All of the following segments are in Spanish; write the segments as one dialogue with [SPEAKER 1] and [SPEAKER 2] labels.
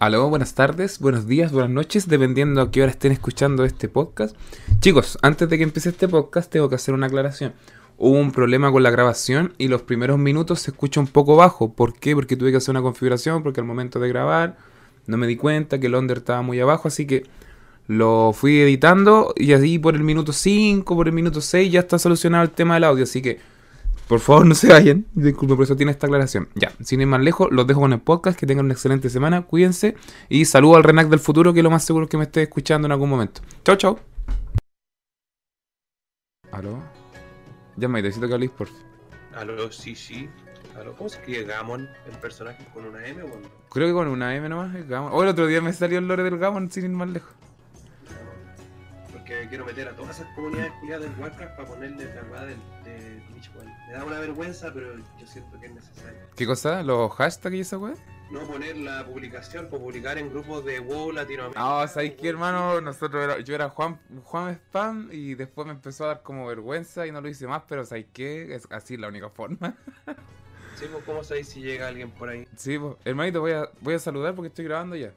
[SPEAKER 1] Aló, buenas tardes, buenos días, buenas noches, dependiendo a qué hora estén escuchando este podcast. Chicos, antes de que empiece este podcast, tengo que hacer una aclaración. Hubo un problema con la grabación y los primeros minutos se escucha un poco bajo. ¿Por qué? Porque tuve que hacer una configuración, porque al momento de grabar no me di cuenta que el under estaba muy abajo, así que lo fui editando y así por el minuto 5, por el minuto 6 ya está solucionado el tema del audio, así que por favor, no se vayan. Disculpe, por eso tiene esta aclaración. Ya, sin ir más lejos, los dejo con el podcast. Que tengan una excelente semana. Cuídense. Y saludo al Renac del futuro, que lo más seguro es que me esté escuchando en algún momento. Chao, chao. ¿Aló? Ya me necesito que habléis, por
[SPEAKER 2] Aló, sí, sí. Aló, ¿cómo se escribe Gamon en personaje con una M o con
[SPEAKER 1] Creo que con una M nomás es Gamon. Oh, el otro día me salió el lore del Gamon sin ir más lejos.
[SPEAKER 2] Porque quiero meter a todas esas comunidades culiadas del Warcraft para ponerle la del, de Twitch, weón. Me da una vergüenza, pero yo siento que es necesario.
[SPEAKER 1] ¿Qué cosa? ¿Los hashtags y esa weá?
[SPEAKER 2] No poner la publicación, por publicar en grupos de WoW Latinoamérica.
[SPEAKER 1] No, ¿sabéis qué, hermano? Nosotros era- yo era Juan, Juan Spam y después me empezó a dar como vergüenza y no lo hice más, pero ¿sabéis qué? Es así la única forma.
[SPEAKER 2] Sí, pues, ¿cómo sabéis si llega alguien por ahí?
[SPEAKER 1] Sí, pues, hermanito, voy a, voy a saludar porque estoy grabando ya.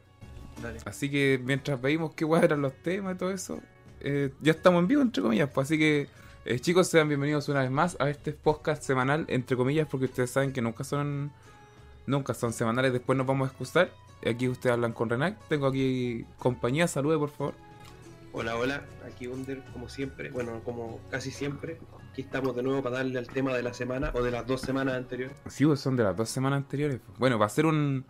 [SPEAKER 2] Dale.
[SPEAKER 1] Así que mientras veíamos qué guay eran los temas y todo eso, eh, ya estamos en vivo, entre comillas. Pues, así que, eh, chicos, sean bienvenidos una vez más a este podcast semanal, entre comillas, porque ustedes saben que nunca son nunca son semanales. Después nos vamos a excusar. Aquí ustedes hablan con Renac. Tengo aquí compañía. Salude, por favor.
[SPEAKER 2] Hola, hola, aquí Under, como siempre, bueno, como casi siempre. Aquí estamos de nuevo para darle al tema de la semana o de las dos semanas anteriores.
[SPEAKER 1] Sí, pues son de las dos semanas anteriores. pues. Bueno, va a ser un,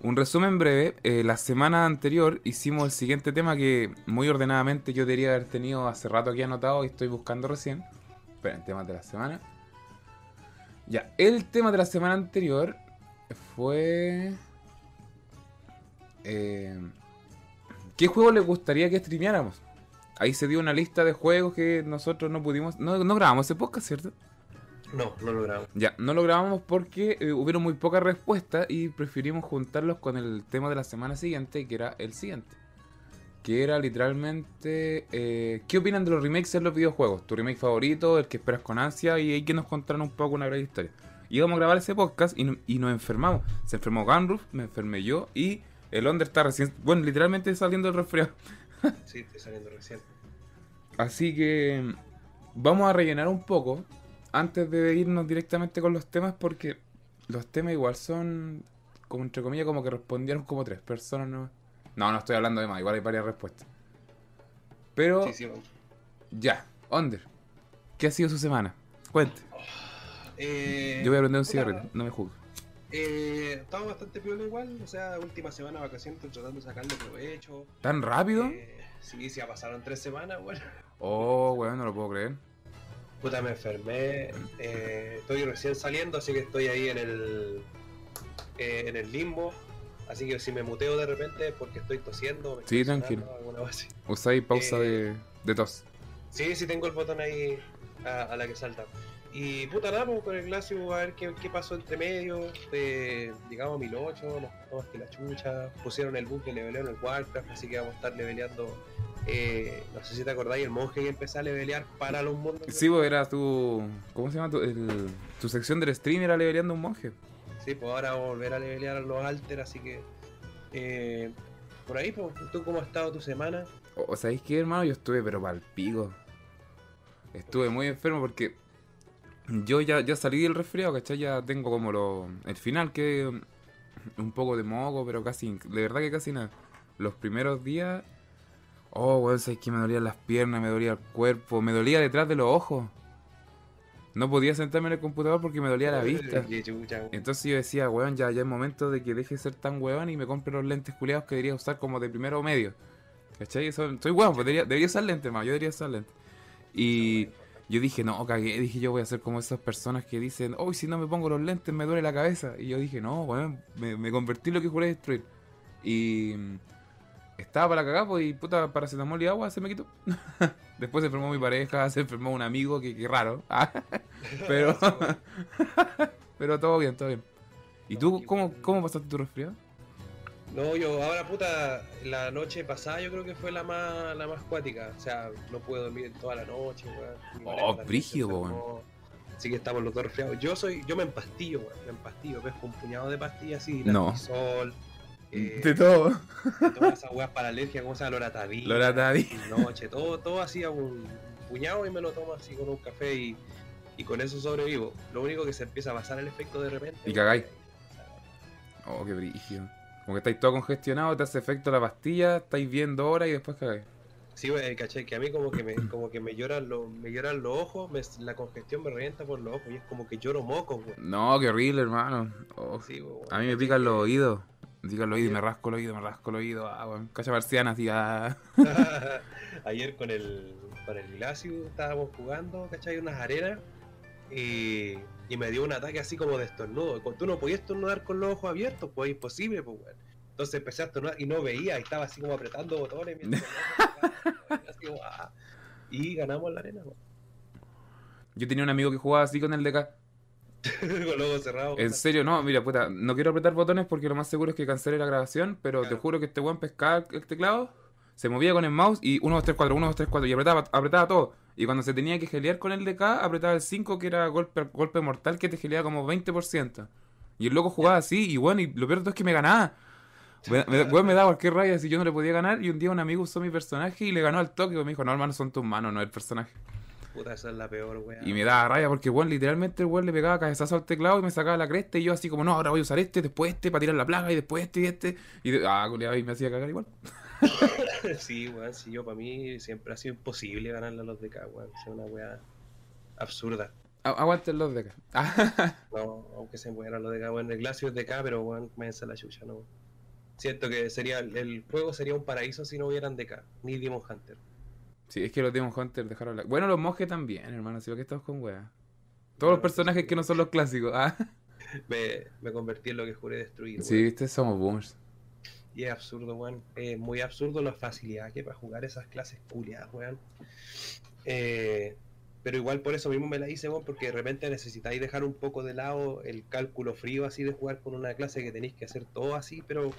[SPEAKER 1] un resumen breve. Eh, la semana anterior hicimos el siguiente tema que muy ordenadamente yo debería haber tenido hace rato aquí anotado y estoy buscando recién. Esperen, temas de la semana. Ya, el tema de la semana anterior fue... eh, ¿Qué juego les gustaría que streameáramos? Ahí se dio una lista de juegos que nosotros no pudimos... No, no grabamos ese podcast, ¿cierto?
[SPEAKER 2] No, no lo grabamos.
[SPEAKER 1] Ya, no lo grabamos porque eh, hubieron muy pocas respuestas y preferimos juntarlos con el tema de la semana siguiente, que era el siguiente. Que era literalmente... eh, ¿Qué opinan de los remakes en los videojuegos? ¿Tu remake favorito? ¿El que esperas con ansia? Y hay que nos contaron un poco una breve historia. Íbamos a grabar ese podcast y, no- y nos enfermamos. Se enfermó Gunroof, me enfermé yo y el Onder está recién... Bueno, literalmente saliendo del resfriado.
[SPEAKER 2] Sí, estoy saliendo recién.
[SPEAKER 1] Así que vamos a rellenar un poco antes de irnos directamente con los temas porque los temas igual son como entre comillas como que respondieron como tres personas no no no estoy hablando de más igual hay varias respuestas pero
[SPEAKER 2] Sí, sí,
[SPEAKER 1] ya Onder ¿qué ha sido su semana? cuente
[SPEAKER 2] Eh,
[SPEAKER 1] yo voy a prender un
[SPEAKER 2] puta,
[SPEAKER 1] cigarrillo no me juzgues
[SPEAKER 2] Eh, estaba bastante piola igual, o sea, última semana de vacaciones, estoy tratando de sacarle provecho.
[SPEAKER 1] ¿tan rápido?
[SPEAKER 2] Eh, sí, sí, ya pasaron tres semanas, bueno.
[SPEAKER 1] oh weón no lo puedo creer
[SPEAKER 2] Puta, me enfermé, eh, estoy recién saliendo, así que estoy ahí en el, eh, en el limbo. Así que si me muteo de repente es porque estoy tosiendo. me
[SPEAKER 1] Sí, tranquilo. usáis pausa
[SPEAKER 2] Eh,
[SPEAKER 1] de, de tos
[SPEAKER 2] Sí, sí tengo el botón ahí a, a la que salta. Y puta nada, pues, con el Glacio a ver qué, qué pasó entre medio. Llegamos a 1008, nos más que la chucha. Pusieron el bug de leveleo en el Warcraft, así que vamos a estar leveleando. Eh, no sé si te acordáis, el monje que empezó a levelear para los mundos.
[SPEAKER 1] sí pues era tu ¿cómo se llama? Tu, el- tu sección del stream era leveleando un monje
[SPEAKER 2] Sí, pues ahora vamos a volver a levelear a los alter, así que. eh, por ahí, pues, ¿tú cómo ha estado tu semana?
[SPEAKER 1] O, o ¿sabéis qué, hermano? Yo estuve, pero pal pico. Estuve muy enfermo porque yo ya, ya salí del resfriado, ¿cachai? Ya tengo como lo, el final, que un poco de moco, pero casi, de verdad que casi nada. Los primeros días, oh, weón, sabéis que me dolían las piernas, me dolía el cuerpo, me dolía detrás de los ojos. No podía sentarme en el computador porque me dolía la vista. Entonces yo decía, weón, ya, ya es momento de que deje de ser tan weón y me compre los lentes culiados que debería usar como de primero o medio. ¿Cachai? Eso- soy weón, pues debería, debería usar lentes, más, yo debería usar lentes. Y yo dije, no, cagué, dije yo voy a ser como esas personas que dicen, hoy si no me pongo los lentes me duele la cabeza. Y yo dije, no, weón, me, me convertí en lo que juré destruir. Y estaba para cagar, pues, y puta, paracetamol y agua se me quitó. Después se enfermó mi pareja, se enfermó un amigo, que, que raro. Pero, pero todo bien, todo bien. ¿Y tú cómo, cómo pasaste tu resfriado?
[SPEAKER 2] No, yo ahora puta, la noche pasada yo creo que fue la más la más cuática. O sea, no pude dormir toda la noche, weón.
[SPEAKER 1] Oh, brígido,
[SPEAKER 2] enfermó. Así que estamos los dos resfriados. Yo soy, yo me empastillo, weón. Me empastillo, pesco un puñado de pastillas así,
[SPEAKER 1] No.
[SPEAKER 2] Lactisol, eh,
[SPEAKER 1] De todo.
[SPEAKER 2] todas esas weas para alergia, como se llama loratadina,
[SPEAKER 1] Loratadina.
[SPEAKER 2] noche, todo, todo así a un puñado y me lo tomo así con un café y, y con eso sobrevivo. Lo único que se empieza a pasar el efecto de repente.
[SPEAKER 1] Y cagáis. Oh, qué brígido. Como que estáis todo congestionado, te hace efecto la pastilla, estáis viendo ahora y después cagáis.
[SPEAKER 2] Sí, wey, caché, que a mí como que me, como que me lloran los, me lloran los ojos, me- la congestión me revienta por los ojos y es como que lloro mocos, weón.
[SPEAKER 1] No, qué horrible, hermano. Oh,
[SPEAKER 2] Sí,
[SPEAKER 1] a mí me pican los oídos. Me pican los oídos y me rasco el oído, me rasco el oído. Ah, weón. Cacha marciana, así, ah.
[SPEAKER 2] Ayer con el, con el Glacio estábamos jugando, ¿cachai? Unas arenas y, y me dio un ataque así como de estornudo. Tú no podías estornudar con los ojos abiertos, pues es imposible, pues, weón. Entonces empecé a estornudar y no veía, y estaba así como apretando botones. mientras así como, ah. Y ganamos la arena, weón.
[SPEAKER 1] Yo tenía un amigo que jugaba así con el DK.
[SPEAKER 2] con los ojos cerrados.
[SPEAKER 1] En serio, no, mira, puta, no quiero apretar botones porque lo más seguro es que cancele la grabación, pero te juro que este weón pescaba el teclado, se movía con el mouse y 1, 2, 3, 4, 1, 2, 3, 4 y apretaba, apretaba todo. Y cuando se tenía que gelear con el DK, apretaba el 5 que era golpe, golpe mortal que te geleaba como 20%. Y el loco jugaba así y bueno, y lo peor de todo es que me ganaba. Me, me, weón, me daba cualquier raya si yo no le podía ganar y un día un amigo usó mi personaje y le ganó al toque y me dijo, no hermano, son tus manos, no el personaje.
[SPEAKER 2] Puta, esa es la peor, weón.
[SPEAKER 1] Y me daba raya porque, weón, literalmente el weón le pegaba cabezazo al teclado y me sacaba la cresta y yo así como, no, ahora voy a usar este, después este, para tirar la plaga y después este y este. Y, de- ah, y me hacía cagar igual.
[SPEAKER 2] Sí, weón, sí, yo para mí siempre ha sido imposible ganarle a los de acá, weón. Es una weá absurda.
[SPEAKER 1] Aguanten los de acá.
[SPEAKER 2] No, aunque se mueran los de acá, weón. El Glacio es de acá, pero weón, me la chucha, no. Siento que sería el juego sería un paraíso si no hubieran de acá, ni Demon Hunter.
[SPEAKER 1] Sí, es que los Demon Hunter dejaron la... Bueno, los monjes también, hermano, si que estamos con weas. Todos los personajes que no son los clásicos. Ah,
[SPEAKER 2] Me, me convertí en lo que juré destruir.
[SPEAKER 1] sí,
[SPEAKER 2] weón.
[SPEAKER 1] viste, somos boomers.
[SPEAKER 2] Y es absurdo, weón. Es muy absurdo la facilidad que para jugar esas clases culiadas, weón. Eh, pero igual por eso mismo me la hice, weón, porque de repente necesitáis dejar un poco de lado el cálculo frío así de jugar con una clase que tenéis que hacer todo así, pero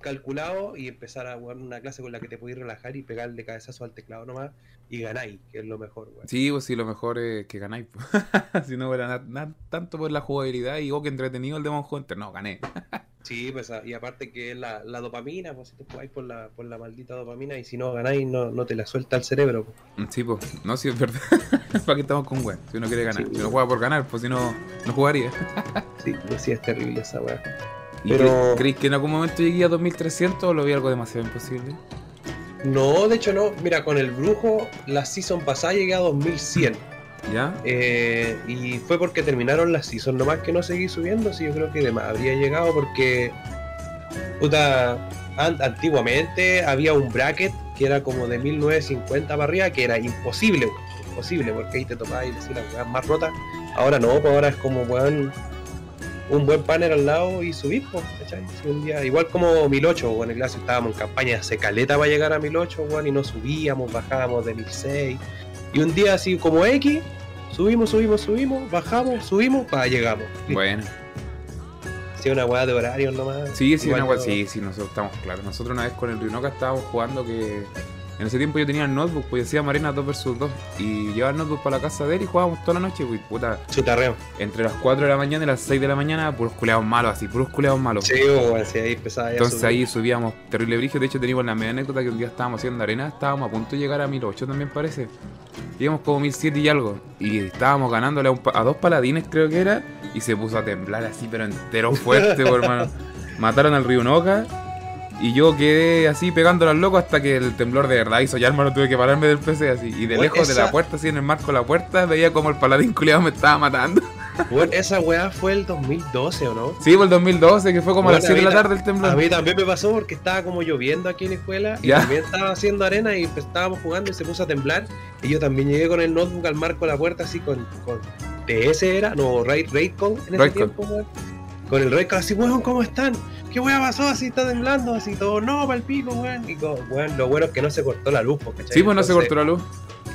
[SPEAKER 2] calculado y empezar a jugar una clase con la que te podéis relajar y pegarle cabezazo al teclado nomás y ganáis, que es lo mejor, weón.
[SPEAKER 1] Sí, pues sí, lo mejor es que ganáis. si no fuera tanto por la jugabilidad y oh, que entretenido el Demon Hunter. No, gané.
[SPEAKER 2] Sí, pues y aparte que es la, la dopamina, pues si te jugáis por la, por la maldita dopamina y si no ganáis no, no te la suelta el cerebro. pues.
[SPEAKER 1] Sí, pues, no, sí, es verdad. ¿Para qué estamos con weas? Si uno quiere ganar.
[SPEAKER 2] Sí.
[SPEAKER 1] Si uno juega por ganar, pues si no, no jugaría.
[SPEAKER 2] Sí, pues sí es terrible esa weá.
[SPEAKER 1] ¿Y
[SPEAKER 2] Pero-
[SPEAKER 1] cre- creéis que en algún momento llegué a 2300 o lo vi algo demasiado imposible?
[SPEAKER 2] No, de hecho no. Mira, con el brujo, la season pasada llegué a 2100.
[SPEAKER 1] ¿Ya?
[SPEAKER 2] Eh, y fue porque terminaron la season. Nomás que no seguí subiendo, sí, yo creo que de más habría llegado porque. Puta. an- antiguamente había un bracket que era como de 1950 para arriba, que era imposible, imposible, porque ahí te tocaba y decir las más rotas. Ahora no, pues ahora es como, weón, un buen panel al lado y subir, pues, ¿cachai? Si un día, igual como 1008, weón, en clase estábamos en campaña de secaleta para llegar a 1008, weón, y no subíamos, bajábamos de 1006. Y un día así como X, subimos, subimos, subimos, bajamos, subimos, para llegamos.
[SPEAKER 1] Bueno.
[SPEAKER 2] Sí, una weá de horarios nomás.
[SPEAKER 1] Sí, sí,
[SPEAKER 2] Igual
[SPEAKER 1] una
[SPEAKER 2] yo-
[SPEAKER 1] sí, sí, nosotros estamos claros. Nosotros una vez con el Rinoca estábamos jugando que... En ese tiempo yo tenía el notebook, pues decía Marina 2 vs 2. Y llevaba el notebook para la casa de él y jugábamos toda la noche, pues puta,
[SPEAKER 2] Chutarreo.
[SPEAKER 1] entre las 4 de la mañana y las 6 de la mañana, puros culeados malos, así, puros culeados malos.
[SPEAKER 2] Sí, weón, sí, ahí empezaba
[SPEAKER 1] Entonces ahí subíamos terrible brillo. De hecho, teníamos la media anécdota que un día estábamos haciendo arena. Estábamos a punto de llegar a 1008 también parece. Llegamos como 1007 y algo. Y estábamos ganándole a, un a dos paladines, creo que era. Y se puso a temblar así, pero entero fuerte, po, hermano. Mataron al Ryunoka. Y yo quedé así pegando al loco hasta que el temblor de verdad hizo ya, hermano. Tuve que pararme del PC así. Y de
[SPEAKER 2] Bueno,
[SPEAKER 1] lejos de la puerta, así en el marco de la puerta, veía como el paladín culiado me estaba matando.
[SPEAKER 2] Bueno, esa weá fue el 2012, ¿o no?
[SPEAKER 1] Sí, por el 2012, que fue como a las
[SPEAKER 2] Bueno,
[SPEAKER 1] 7 de la tarde el temblor.
[SPEAKER 2] A mí también me pasó porque estaba como lloviendo aquí en la escuela y
[SPEAKER 1] Ya.
[SPEAKER 2] también estaba haciendo arena y pues, estábamos jugando y se puso a temblar. Y yo también llegué con el notebook al marco de la puerta así con, con TS era, no, Raid, Raidcon en ese tiempo, weón. Con el Raidcon así, weón, ¿cómo están? ¿Qué weá pasó? Así está temblando, así todo, no, pa'l pico, weón. Y co- weón, lo bueno es que no se cortó la luz, ¿cachai?
[SPEAKER 1] Sí, pues no se cortó la luz.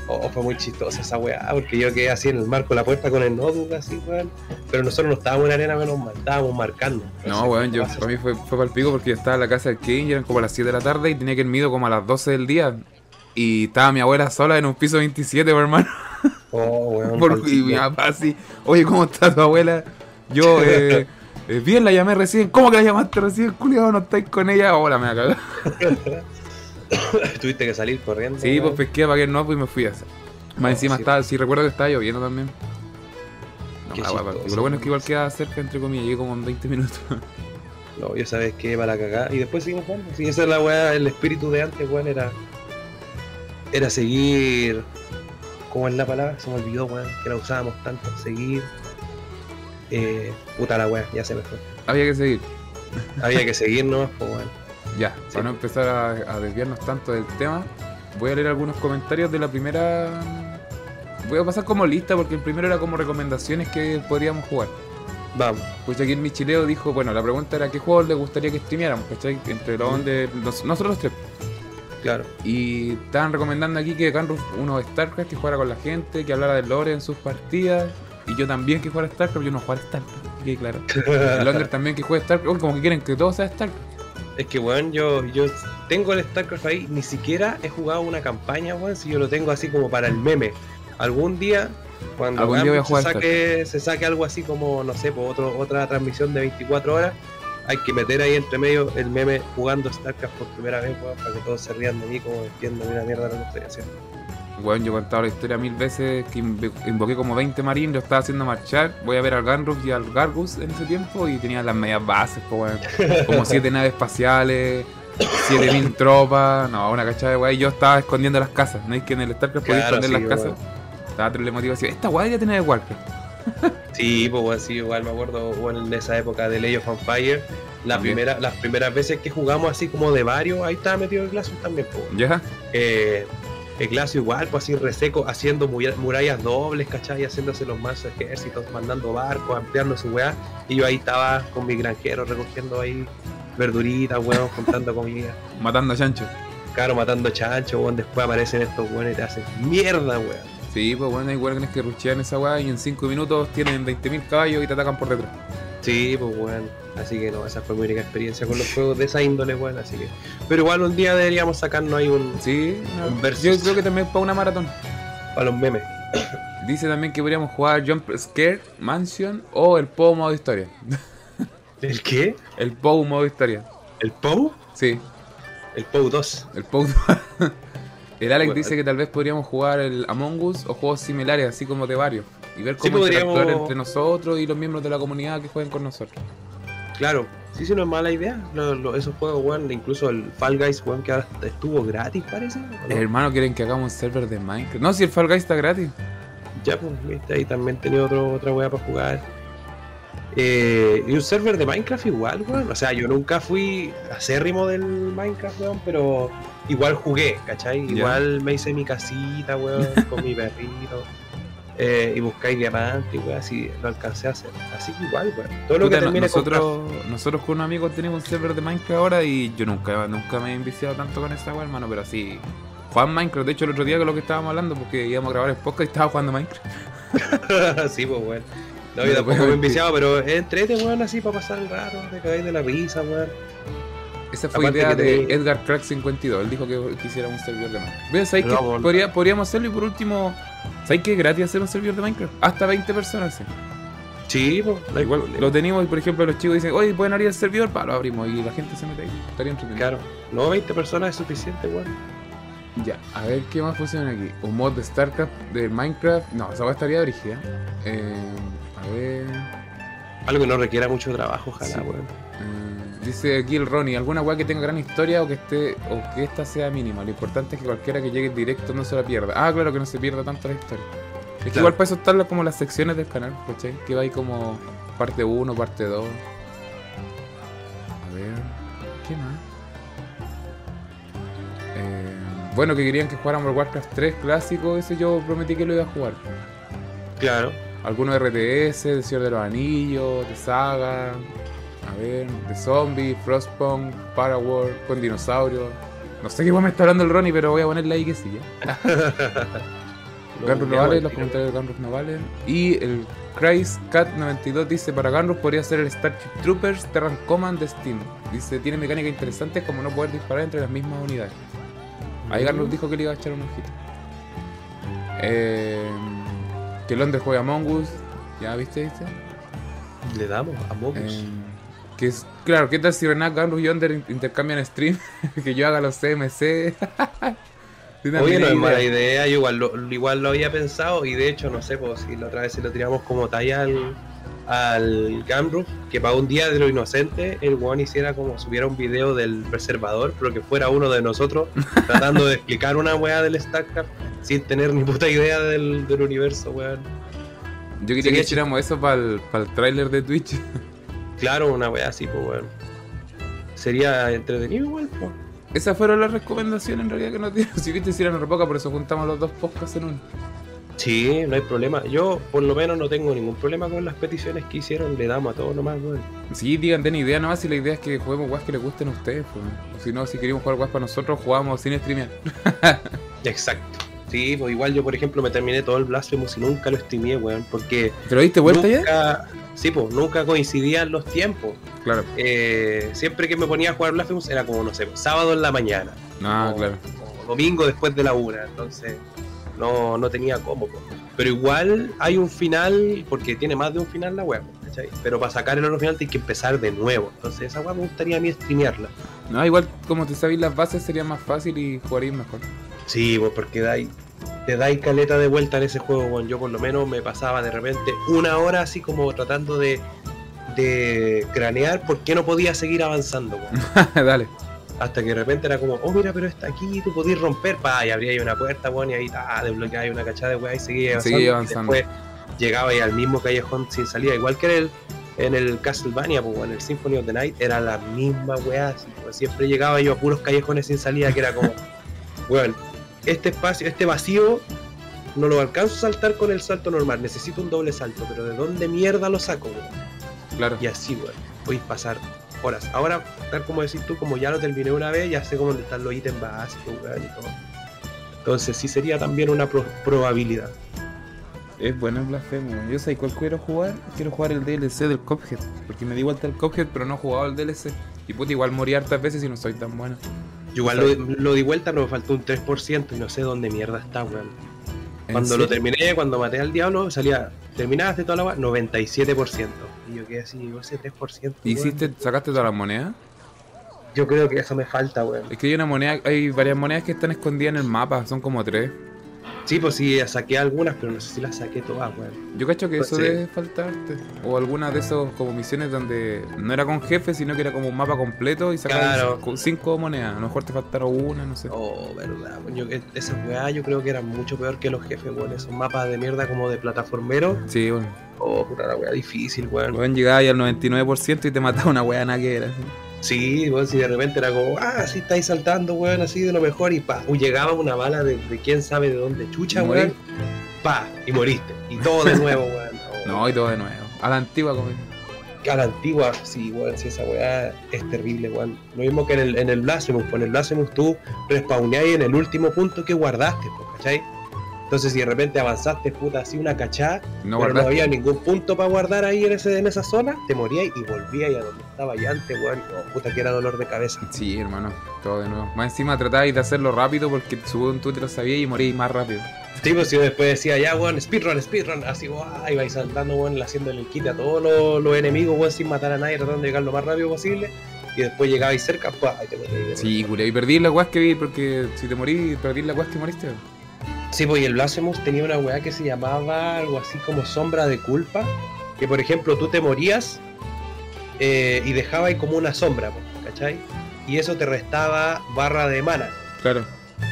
[SPEAKER 2] Oh, fue muy chistosa esa weá, porque yo quedé así en el marco de la puerta con el notebook así, weón. Pero nosotros no estábamos en arena, menos mal, estábamos marcando.
[SPEAKER 1] No, weón, yo, para mí fue, fue para el pico porque yo estaba en la casa del Kevin y eran como las 7 de la tarde y tenía que ir mido como a las 12 del día. Y estaba mi abuela sola en un piso 27, por hermano.
[SPEAKER 2] Oh, weón.
[SPEAKER 1] Por- y mi papá así, oye, ¿cómo está tu abuela? Yo, eh, Eh, bien, la llamé recién. ¿Cómo que la llamaste recién, culiado? ¿No estáis con ella? Hola, me va a cagar.
[SPEAKER 2] Tuviste que salir corriendo.
[SPEAKER 1] Sí, pues pesqué para que no, pues y me fui a hacer. Más
[SPEAKER 2] No,
[SPEAKER 1] encima
[SPEAKER 2] sí.
[SPEAKER 1] estaba, si recuerdo que estaba lloviendo también. No, la lo bueno es que igual queda cerca, entre comillas, llegué como en 20 minutos.
[SPEAKER 2] No, yo sabes que para cagar. Y después seguimos jugando. Sí, esa es la weá, el espíritu de antes, weón, era. Era seguir. ¿Cómo es la palabra? Se me olvidó, weón, que la usábamos tanto. Seguir. Eh, puta la weá, ya se me fue.
[SPEAKER 1] Había que seguir.
[SPEAKER 2] Había que seguirnos, pues weón.
[SPEAKER 1] Ya,
[SPEAKER 2] Sí.
[SPEAKER 1] para no empezar a, a desviarnos tanto del tema, voy a leer algunos comentarios de la primera. Voy a pasar como lista porque el primero era como recomendaciones que podríamos jugar.
[SPEAKER 2] Vamos.
[SPEAKER 1] Pues aquí el Michileo dijo, bueno, la pregunta era qué juegos le gustaría que streameáramos, ¿cachai? Entre los de los- nosotros los tres.
[SPEAKER 2] Claro.
[SPEAKER 1] Y estaban recomendando aquí que Canruf uno de StarCraft, que jugara con la gente, que hablara del lore en sus partidas. Y yo también que jugara StarCraft, yo no jugar StarCraft, que claro. El Londres también que juegue StarCraft, como que quieren que todo sea StarCraft.
[SPEAKER 2] Es que, weón, yo, yo tengo el StarCraft ahí, ni siquiera he jugado una campaña, weón, si yo lo tengo así como para el meme. Algún día, cuando
[SPEAKER 1] Algún día voy a
[SPEAKER 2] Gambit
[SPEAKER 1] jugar
[SPEAKER 2] se, saque, se saque algo así como, no sé, por otro, otra transmisión de 24 horas, hay que meter ahí entre medio el meme jugando StarCraft por primera vez, weón, para que todos se rían de mí como entiendo una mierda lo que estoy haciendo.
[SPEAKER 1] Bueno, yo he contado la historia mil veces que invoqué como 20 marines, lo estaba haciendo marchar. Voy a ver al Ganruf y al Gargus en ese tiempo y tenía las medias bases, po, weón. como 7 naves espaciales, 7000 tropas, no, una cachada de weá. Y yo estaba escondiendo las casas. ¿No es que en el StarCraft podía
[SPEAKER 2] Claro,
[SPEAKER 1] esconder
[SPEAKER 2] sí,
[SPEAKER 1] las casas? Estaba terrible motivación. Esta weá ya tiene de Warcraft.
[SPEAKER 2] Sí, pues weón, sí, igual me acuerdo, bueno, en esa época de Age of Empire, la primera, las primeras veces que jugamos así como de varios, ahí estaba metido el Glacius también, pues.
[SPEAKER 1] ¿Ya?
[SPEAKER 2] eh, el Glacio igual, pues así reseco, haciendo muralla- murallas dobles, ¿cachai? Haciéndose los más ejércitos, mandando barcos, ampliando su weá. Y yo ahí estaba con mi granjero recogiendo ahí verduritas, weón, juntando comida.
[SPEAKER 1] Matando a Chancho.
[SPEAKER 2] Claro, matando chancho, weón. Después aparecen estos weones y te hacen mierda, weón.
[SPEAKER 1] Sí, pues bueno, hay weones que rushean esa weá y en 5 minutos tienen 20.000 caballos y te atacan por detrás.
[SPEAKER 2] Sí, pues weón. Así que no, esa fue mi única experiencia con los juegos de esa índole, weón. Así que. Pero igual un día deberíamos sacarnos ahí un.
[SPEAKER 1] Sí,
[SPEAKER 2] Un versus.
[SPEAKER 1] yo creo que también para una maratón.
[SPEAKER 2] para los memes.
[SPEAKER 1] Dice también que podríamos jugar Jump Scare Mansion o el POW modo historia.
[SPEAKER 2] ¿El qué?
[SPEAKER 1] El POW modo historia.
[SPEAKER 2] ¿El POU?
[SPEAKER 1] Sí,
[SPEAKER 2] El POU 2.
[SPEAKER 1] el POW. el Alex
[SPEAKER 2] Bueno.
[SPEAKER 1] dice que tal vez podríamos jugar el Among Us o juegos similares, así como de varios. Y ver
[SPEAKER 2] Sí,
[SPEAKER 1] cómo interactuar
[SPEAKER 2] podríamos-
[SPEAKER 1] entre nosotros y los miembros de la comunidad que jueguen con nosotros.
[SPEAKER 2] Claro, sí, sí, no es mala idea. Lo- lo- esos juegos, weón, incluso el Fall Guys, weón, que ahora estuvo gratis, parece. ¿o no?
[SPEAKER 1] Hermano, quieren que hagamos un server de Minecraft. No, si el Fall Guys está gratis.
[SPEAKER 2] Ya, pues, viste, ahí también tenía otro, otra weá para jugar. Eh, y un server de Minecraft igual, weón. O sea, yo nunca fui acérrimo del Minecraft, weón, pero igual jugué, ¿cachai? Igual me hice mi casita, weón, con mi perrito. Eh, y buscáis diamantes, weón, así lo alcancé a hacer. Así que igual, weón. Todo lo que
[SPEAKER 1] Puta,
[SPEAKER 2] termine con
[SPEAKER 1] nosotros, nosotros con un amigo tenemos un server de Minecraft ahora y yo nunca, nunca me he enviciado tanto con esa weá, hermano, pero así. Juan Minecraft, de hecho el otro día con lo que estábamos hablando, porque íbamos a grabar el podcast y estaba jugando Minecraft.
[SPEAKER 2] sí, pues, weón. No, yo tampoco me he enviciado, pero entrete, weón, así para pasar el rato, te cagáis de la risa, weón.
[SPEAKER 1] Esa fue
[SPEAKER 2] Aparte
[SPEAKER 1] idea de
[SPEAKER 2] te-
[SPEAKER 1] Edgar Crack 52. Él dijo que quisiera un servidor de Minecraft. ¿Ves? ¿Sabes
[SPEAKER 2] No,
[SPEAKER 1] que podría, podríamos hacerlo y por último, ¿sabes que es gratis hacer un servidor de Minecraft? Hasta 20 personas, sí.
[SPEAKER 2] Sí, pues, no
[SPEAKER 1] Igual
[SPEAKER 2] problema.
[SPEAKER 1] lo tenemos y por ejemplo los chicos dicen, oye, pueden abrir el servidor, pa, lo abrimos y la gente se mete ahí. Estaría entretenido.
[SPEAKER 2] Claro, no 20 personas es suficiente, weón.
[SPEAKER 1] Ya, a ver qué más funciona aquí. Un mod de StarCraft, de Minecraft. No, esa va estaría brígida. Eh, a ver.
[SPEAKER 2] Algo que no requiera mucho trabajo, ojalá,
[SPEAKER 1] Sí.
[SPEAKER 2] weón.
[SPEAKER 1] eh, dice aquí el Ronnie, alguna weá que tenga gran historia o que esté o que esta sea mínima. Lo importante es que cualquiera que llegue directo no se la pierda. Ah, claro que no se pierda tanto la historia. Es que igual para eso están como las secciones del canal, ¿cachai? Que va ahí como parte 1, parte 2. A ver, ¿qué más? Eh, bueno, que querían que jugáramos Warcraft 3 clásico, ese yo prometí que lo iba a jugar.
[SPEAKER 2] Claro.
[SPEAKER 1] Algunos RTS, de Señor de los Anillos, de Saga, a ver, de Zombie, Frostpunk, Parawar, con dinosaurios. No sé qué me está hablando el Ronnie, pero voy a ponerle ahí que sí, ¿ya? Gunroof no vale, los comentarios de Gunroof no valen. Y el Christ Cat 92 dice, para Gunroof podría ser el Starship Troopers Terran Command de Steam. Dice, tiene mecánicas interesantes como no poder disparar entre las mismas unidades. Ahí Gunroof dijo que le iba a echar un ojito. Eh, que Londres juega Among Us. ¿Ya viste, viste?
[SPEAKER 2] Le damos a Mogus.
[SPEAKER 1] Eh, que es, claro, ¿qué tal si Renat, Gamrus y Yonder in- intercambian stream? que yo haga los CMC.
[SPEAKER 2] Oye, no es mala
[SPEAKER 1] idea.
[SPEAKER 2] yo igual lo, igual lo había pensado y de hecho, no sé, pues si la otra vez se lo tiramos como talla al, al que para un día de lo inocente el weón hiciera como subiera un video del preservador, pero que fuera uno de nosotros tratando de explicar una weá del StarCraft sin tener ni puta idea del, del universo, weón.
[SPEAKER 1] Yo quería que hiciéramos eso para el, tráiler de Twitch.
[SPEAKER 2] Claro, una weá así, pues weón. Sería entretenido igual, pues.
[SPEAKER 1] Esas fueron las recomendaciones en realidad que nos dieron. Si viste, hicieron una poca, por eso juntamos los dos podcasts en uno.
[SPEAKER 2] Sí, no hay problema. Yo, por lo menos, no tengo ningún problema con las peticiones que hicieron. Le damos a todos nomás, weón.
[SPEAKER 1] Sí, digan, den idea nomás si la idea es que juguemos guas que les gusten a ustedes. Pues. O si no, si queremos jugar guas para nosotros, jugamos sin streamear.
[SPEAKER 2] Exacto. Sí, pues igual yo, por ejemplo, me terminé todo el Blasphemous y nunca lo streamé, weón, porque
[SPEAKER 1] ¿Te lo diste vuelta ya?
[SPEAKER 2] Sí, pues nunca coincidían los tiempos.
[SPEAKER 1] Claro.
[SPEAKER 2] Eh, siempre que me ponía a jugar Blasphemous era como, no sé, sábado en la mañana,
[SPEAKER 1] Ah,
[SPEAKER 2] o,
[SPEAKER 1] claro.
[SPEAKER 2] o domingo después de la una, entonces no, no tenía cómo. po. Pero igual hay un final, porque tiene más de un final la web, ¿cachai? Pero para sacar el otro final tienes que empezar de nuevo, entonces esa web me gustaría a mí streamearla.
[SPEAKER 1] No, igual como te sabéis las bases sería más fácil y jugaréis mejor.
[SPEAKER 2] Sí, pues porque dais, te dais caleta de vuelta en ese juego, weón. Yo por lo menos me pasaba de repente una hora así como tratando de, de cranear por qué no podía seguir avanzando, weón.
[SPEAKER 1] Dale.
[SPEAKER 2] Hasta que de repente era como, oh mira, pero está aquí, tú podías romper, pa, y abría ahí una puerta, weón, y ahí ta, desbloqueaba una cachada de weá y seguía avanzando.
[SPEAKER 1] Seguía
[SPEAKER 2] y
[SPEAKER 1] avanzando.
[SPEAKER 2] después llegaba ahí al mismo callejón sin salida, igual que en el, en el Castlevania, pues, en el Symphony of the Night, era la misma weá, pues, siempre llegaba yo a puros callejones sin salida, que era como, weón, este espacio, este vacío, no lo alcanzo a saltar con el salto normal, necesito un doble salto, pero ¿de dónde mierda lo saco, weón?
[SPEAKER 1] Claro.
[SPEAKER 2] Y así, weón, podéis pasar horas. Ahora, tal como decís tú, como ya lo terminé una vez, ya sé cómo están los ítems básicos, weón, y todo. Entonces sí sería también una pro- probabilidad.
[SPEAKER 1] Es bueno el Blasphemous. Yo sé cuál quiero jugar. Quiero jugar el DLC del Cuphead. Porque me di vuelta el Cuphead, pero no he jugado el DLC. Y puta, igual morí hartas veces y no soy tan bueno.
[SPEAKER 2] Yo igual lo, lo di vuelta, pero me faltó un 3% y no sé dónde mierda está, weón.
[SPEAKER 1] ¿En
[SPEAKER 2] Cuando lo terminé, cuando maté al diablo, salía, terminaste toda la weá, 97%. Y yo quedé así, yo ese 3%. weón.
[SPEAKER 1] ¿Hiciste, sacaste todas las monedas?
[SPEAKER 2] Yo creo que eso me falta, weón.
[SPEAKER 1] Es que hay una moneda, hay varias monedas que están escondidas en el mapa, son como tres.
[SPEAKER 2] Sí, pues sí, saqué algunas, pero no sé si las saqué todas, weón.
[SPEAKER 1] Yo cacho que
[SPEAKER 2] Pues
[SPEAKER 1] eso
[SPEAKER 2] sí.
[SPEAKER 1] debe faltarte. O alguna de esos como misiones donde no era con jefe, sino que era como un mapa completo y sacabas
[SPEAKER 2] Claro.
[SPEAKER 1] con cinco monedas. A lo mejor te faltaron una, no sé.
[SPEAKER 2] Oh, verdad, weón. Yo, esas weá yo creo que eran mucho peor que los jefes, weón. Esos mapas de mierda como de plataformero.
[SPEAKER 1] Sí, bueno.
[SPEAKER 2] Oh, puta la weá difícil, weón.
[SPEAKER 1] Pueden llegar ahí al 99% y te mataba una wea naquera.
[SPEAKER 2] Sí, weón, si de repente era como, ah, sí estáis saltando, weón, así de lo mejor, y pa, uy, llegaba una bala de, de quién sabe de dónde chucha,
[SPEAKER 1] Y
[SPEAKER 2] weón, pa, y moriste. Y todo de nuevo, weón. Oh,
[SPEAKER 1] No, y todo de nuevo. A la antigua como.
[SPEAKER 2] A la antigua, sí, weón, sí, esa weá es terrible, weón. Lo mismo que en el, en el Blasphemous, pues en el Blasphemous tú respawneáis en el último punto que guardaste, pues, ¿cachai? Entonces si de repente avanzaste, puta, así una cachada,
[SPEAKER 1] No
[SPEAKER 2] pero no había ningún punto para guardar ahí en, ese, en esa zona, te morías y volvías a donde estaba ya antes, weón. Oh, puta, que era dolor de cabeza.
[SPEAKER 1] Sí, hermano, todo de nuevo. Más encima tratabais de hacerlo rápido porque según tú te lo sabías y moríais más rápido.
[SPEAKER 2] Sí, pues yo después decía, ya, weón, speedrun, speedrun, así, guau, y vais saltando, weón, haciéndole el kit a todos los, los enemigos, weón, sin matar a nadie, tratando de llegar lo más rápido posible, y después llegabais cerca, pues, ahí te morías.
[SPEAKER 1] Sí, culiao. Y perdí la weas que vi porque si te morís, perdí la weas que moriste.
[SPEAKER 2] Sí, pues y el Blasphemous tenía una weá que se llamaba algo así como sombra de culpa, que por ejemplo tú te morías eh, y dejabas ahí como una sombra, ¿cachai? Y eso te restaba barra de mana.
[SPEAKER 1] Claro.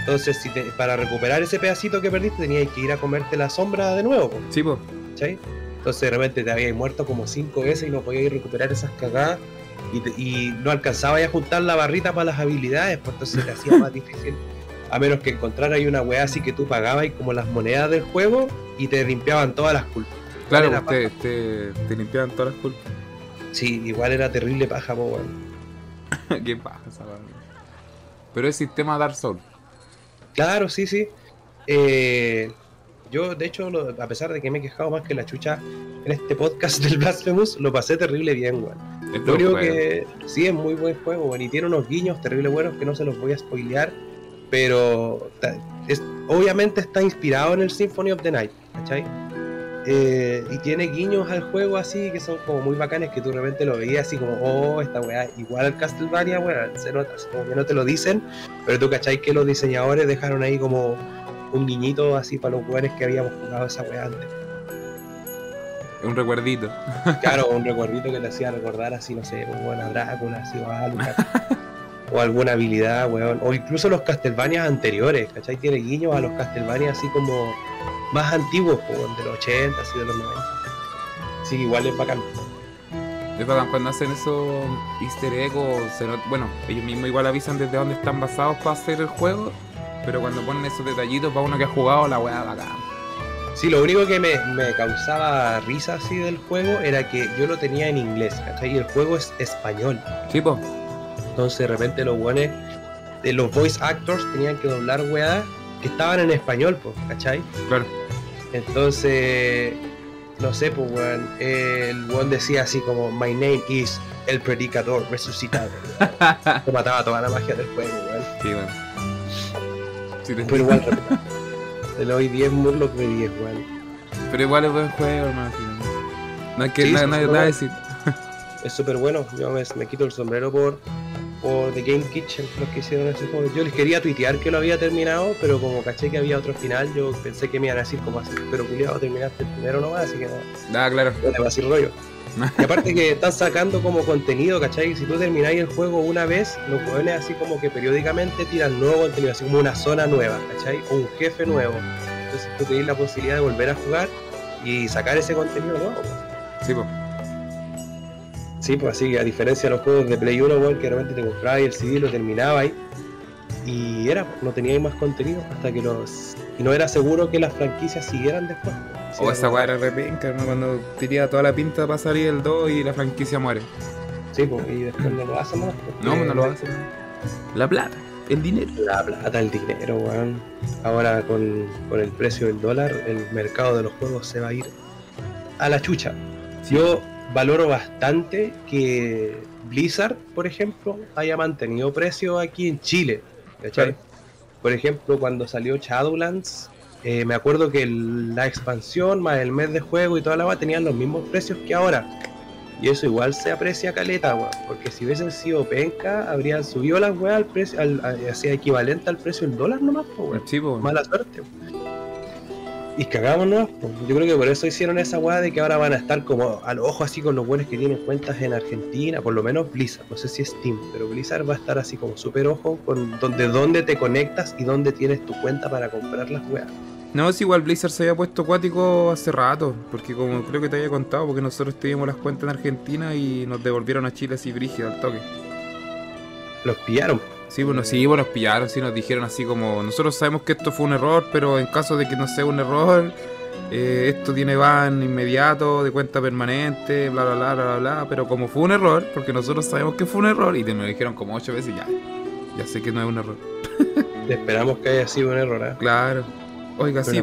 [SPEAKER 2] Entonces, si te- para recuperar ese pedacito que perdiste, tenías que ir a comerte la sombra de nuevo, pues.
[SPEAKER 1] Sí, pues.
[SPEAKER 2] ¿cachai? Entonces de repente te habías muerto como cinco veces y no podías recuperar esas cagadas y, te- y no alcanzabas a juntar la barrita para las habilidades, pues entonces te hacía más difícil. A menos que encontrara ahí una weá así que tú pagabas y como las monedas del juego y te limpiaban todas las culpas.
[SPEAKER 1] Claro, te, te, te limpiaban todas las culpas.
[SPEAKER 2] Sí, igual era terrible paja, po, weón.
[SPEAKER 1] Qué paja esa weá. Pero es sistema Dark Souls.
[SPEAKER 2] Claro, sí, sí. Eh, yo, de hecho, lo- a pesar de que me he quejado más que la chucha en este podcast del Blasphemous, lo pasé terrible bien, weón.
[SPEAKER 1] Es
[SPEAKER 2] Lo único que sí es muy buen juego, bueno, y tiene unos guiños terrible buenos que no se los voy a spoilear, pero es- obviamente está inspirado en el Symphony of the Night, ¿cachai? eh, y tiene guiños al juego así que son como muy bacanes que tú de repente lo veías así como, oh, esta weá, igual al Castlevania, weón, se nota, así como que no te lo dicen, pero tú cacháis que los diseñadores dejaron ahí como un guiñito así para los jugadores que habíamos jugado esa weá antes.
[SPEAKER 1] Un recuerdito.
[SPEAKER 2] Claro, un recuerdito que te hacía recordar así, no sé, bueno, a Drácula, así, o a Alucard. o alguna habilidad, weón. O incluso los Castlevanias anteriores, ¿cachai? Tiene guiños a los Castlevanias así como más antiguos, pues, de los 80, así de los 90. Así que igual es bacán.
[SPEAKER 1] Es bacán cuando hacen esos easter eggs, bueno, ellos mismos igual avisan desde dónde están basados para hacer el juego, pero cuando ponen esos detallitos para uno que ha jugado, la weá bacán.
[SPEAKER 2] Sí, lo único que me, me causaba risa así del juego era que yo lo tenía en inglés, ¿cachai? Y el juego es español.
[SPEAKER 1] Sí, po.
[SPEAKER 2] Entonces de repente los buenos, de los voice actors tenían que doblar weá que estaban en español, pues, ¿cachai?
[SPEAKER 1] claro.
[SPEAKER 2] Entonces, no sé, pues, weón, el weón decía así como, My name is el predicador resucitado. Te mataba toda la magia del juego, weón.
[SPEAKER 1] Sí, bueno. Sí, te-
[SPEAKER 2] Pero igual, te le doy 10 murlocs de 10, weón.
[SPEAKER 1] pero igual es buen juego, hermano. no. Hay que
[SPEAKER 2] Sí,
[SPEAKER 1] nada, nada- nada decir.
[SPEAKER 2] Es súper bueno. Yo me, me quito el sombrero por, por The Game Kitchen, los que hicieron ese juego. Yo les quería tuitear que lo había terminado, pero como caché que había otro final, yo pensé que me iban a decir como así, pero culiado, terminaste el primero nomás, así que no,
[SPEAKER 1] Ah, claro.
[SPEAKER 2] no te va a decir rollo. Y aparte que están sacando como contenido, ¿cachai? Si tú termináis el juego una vez, los jóvenes así como que periódicamente tiran nuevo contenido, así como una zona nueva, ¿cachai? O un jefe nuevo. Entonces tú tenés la posibilidad de volver a jugar y sacar ese contenido nuevo. pues.
[SPEAKER 1] Sí, po.
[SPEAKER 2] Sí, pues así que a diferencia de los juegos de Play 1, weón, que realmente te comprabas y el CD lo terminabas y era, pues, no teníais más contenido hasta que los... Y no era seguro que las franquicias siguieran después. pues.
[SPEAKER 1] O esa weá era repenca, ¿no? Cuando tenía toda la pinta para salir el 2 y la franquicia muere.
[SPEAKER 2] Sí, pues, y después no lo hacen más. porque-
[SPEAKER 1] No, no lo hacen. La plata, el dinero.
[SPEAKER 2] La plata, el dinero, weón. Ahora con, con el precio del dólar, el mercado de los juegos se va a ir a la chucha. Yo valoro bastante que Blizzard, por ejemplo, haya mantenido precio aquí en Chile. Por ejemplo, cuando salió Shadowlands, eh, me acuerdo que el- la expansión más el mes de juego y toda la va tenían los mismos precios que ahora. Y eso igual se aprecia caleta, weón. Porque si hubiesen sido penca, habrían subido las weas al precio, al, equivalente al precio del dólar nomás, weón.
[SPEAKER 1] Sí.
[SPEAKER 2] Mala suerte. Y cagamos nomás, pues. Yo creo que por eso hicieron esa weá de que ahora van a estar como al ojo así con los buenos que tienen cuentas en Argentina, por lo menos Blizzard, no sé si es Steam, pero Blizzard va a estar así como súper ojo con donde, dónde te conectas y dónde tienes tu cuenta para comprar las weas.
[SPEAKER 1] No, es igual Blizzard se había puesto acuático hace rato, porque como creo que te había contado, porque nosotros teníamos las cuentas en Argentina y nos devolvieron a Chile así brígido al toque.
[SPEAKER 2] Los pillaron.
[SPEAKER 1] Sí, bueno, sí, bueno, nos pillaron, sí, nos dijeron así como, nosotros sabemos que esto fue un error, pero en caso de que no sea un error, eh, esto tiene ban inmediato, de cuenta permanente, bla, bla, bla, bla, bla, bla, pero como fue un error, porque nosotros sabemos que fue un error, y te lo dijeron como ocho veces, ya, ya sé que no es un error.
[SPEAKER 2] Esperamos que haya sido un error. ¿ah?
[SPEAKER 1] Claro. Oiga, sí,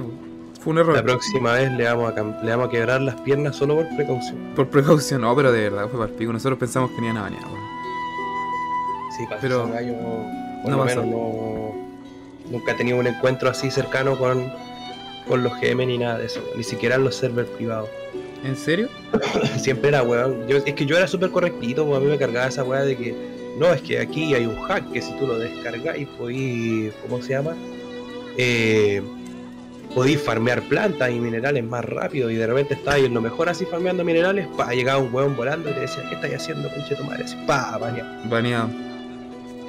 [SPEAKER 1] fue un error.
[SPEAKER 2] La próxima vez le vamos, a, le vamos a quebrar las piernas solo por precaución.
[SPEAKER 1] Por precaución, no, pero de verdad fue para el pico. Nosotros pensamos que ni a bañar.
[SPEAKER 2] Sí,
[SPEAKER 1] Pero
[SPEAKER 2] por
[SPEAKER 1] no
[SPEAKER 2] lo
[SPEAKER 1] pasó.
[SPEAKER 2] menos no, nunca he tenido un encuentro así cercano con, con los GM ni nada de eso, ni siquiera en los servers privados.
[SPEAKER 1] ¿En serio?
[SPEAKER 2] Siempre era weón. Yo, es que yo era súper correctito, pues a mí me cargaba esa weá de que no, es que aquí hay un hack que si tú lo descargas y podís, ¿cómo se llama? Eh, podís farmear plantas y minerales más rápido y de repente estabas en lo mejor así farmeando minerales, pa, llegaba un weón volando y te decía, ¿qué estás haciendo, pinche tu madre? Así, pa, bañado.
[SPEAKER 1] Baneado.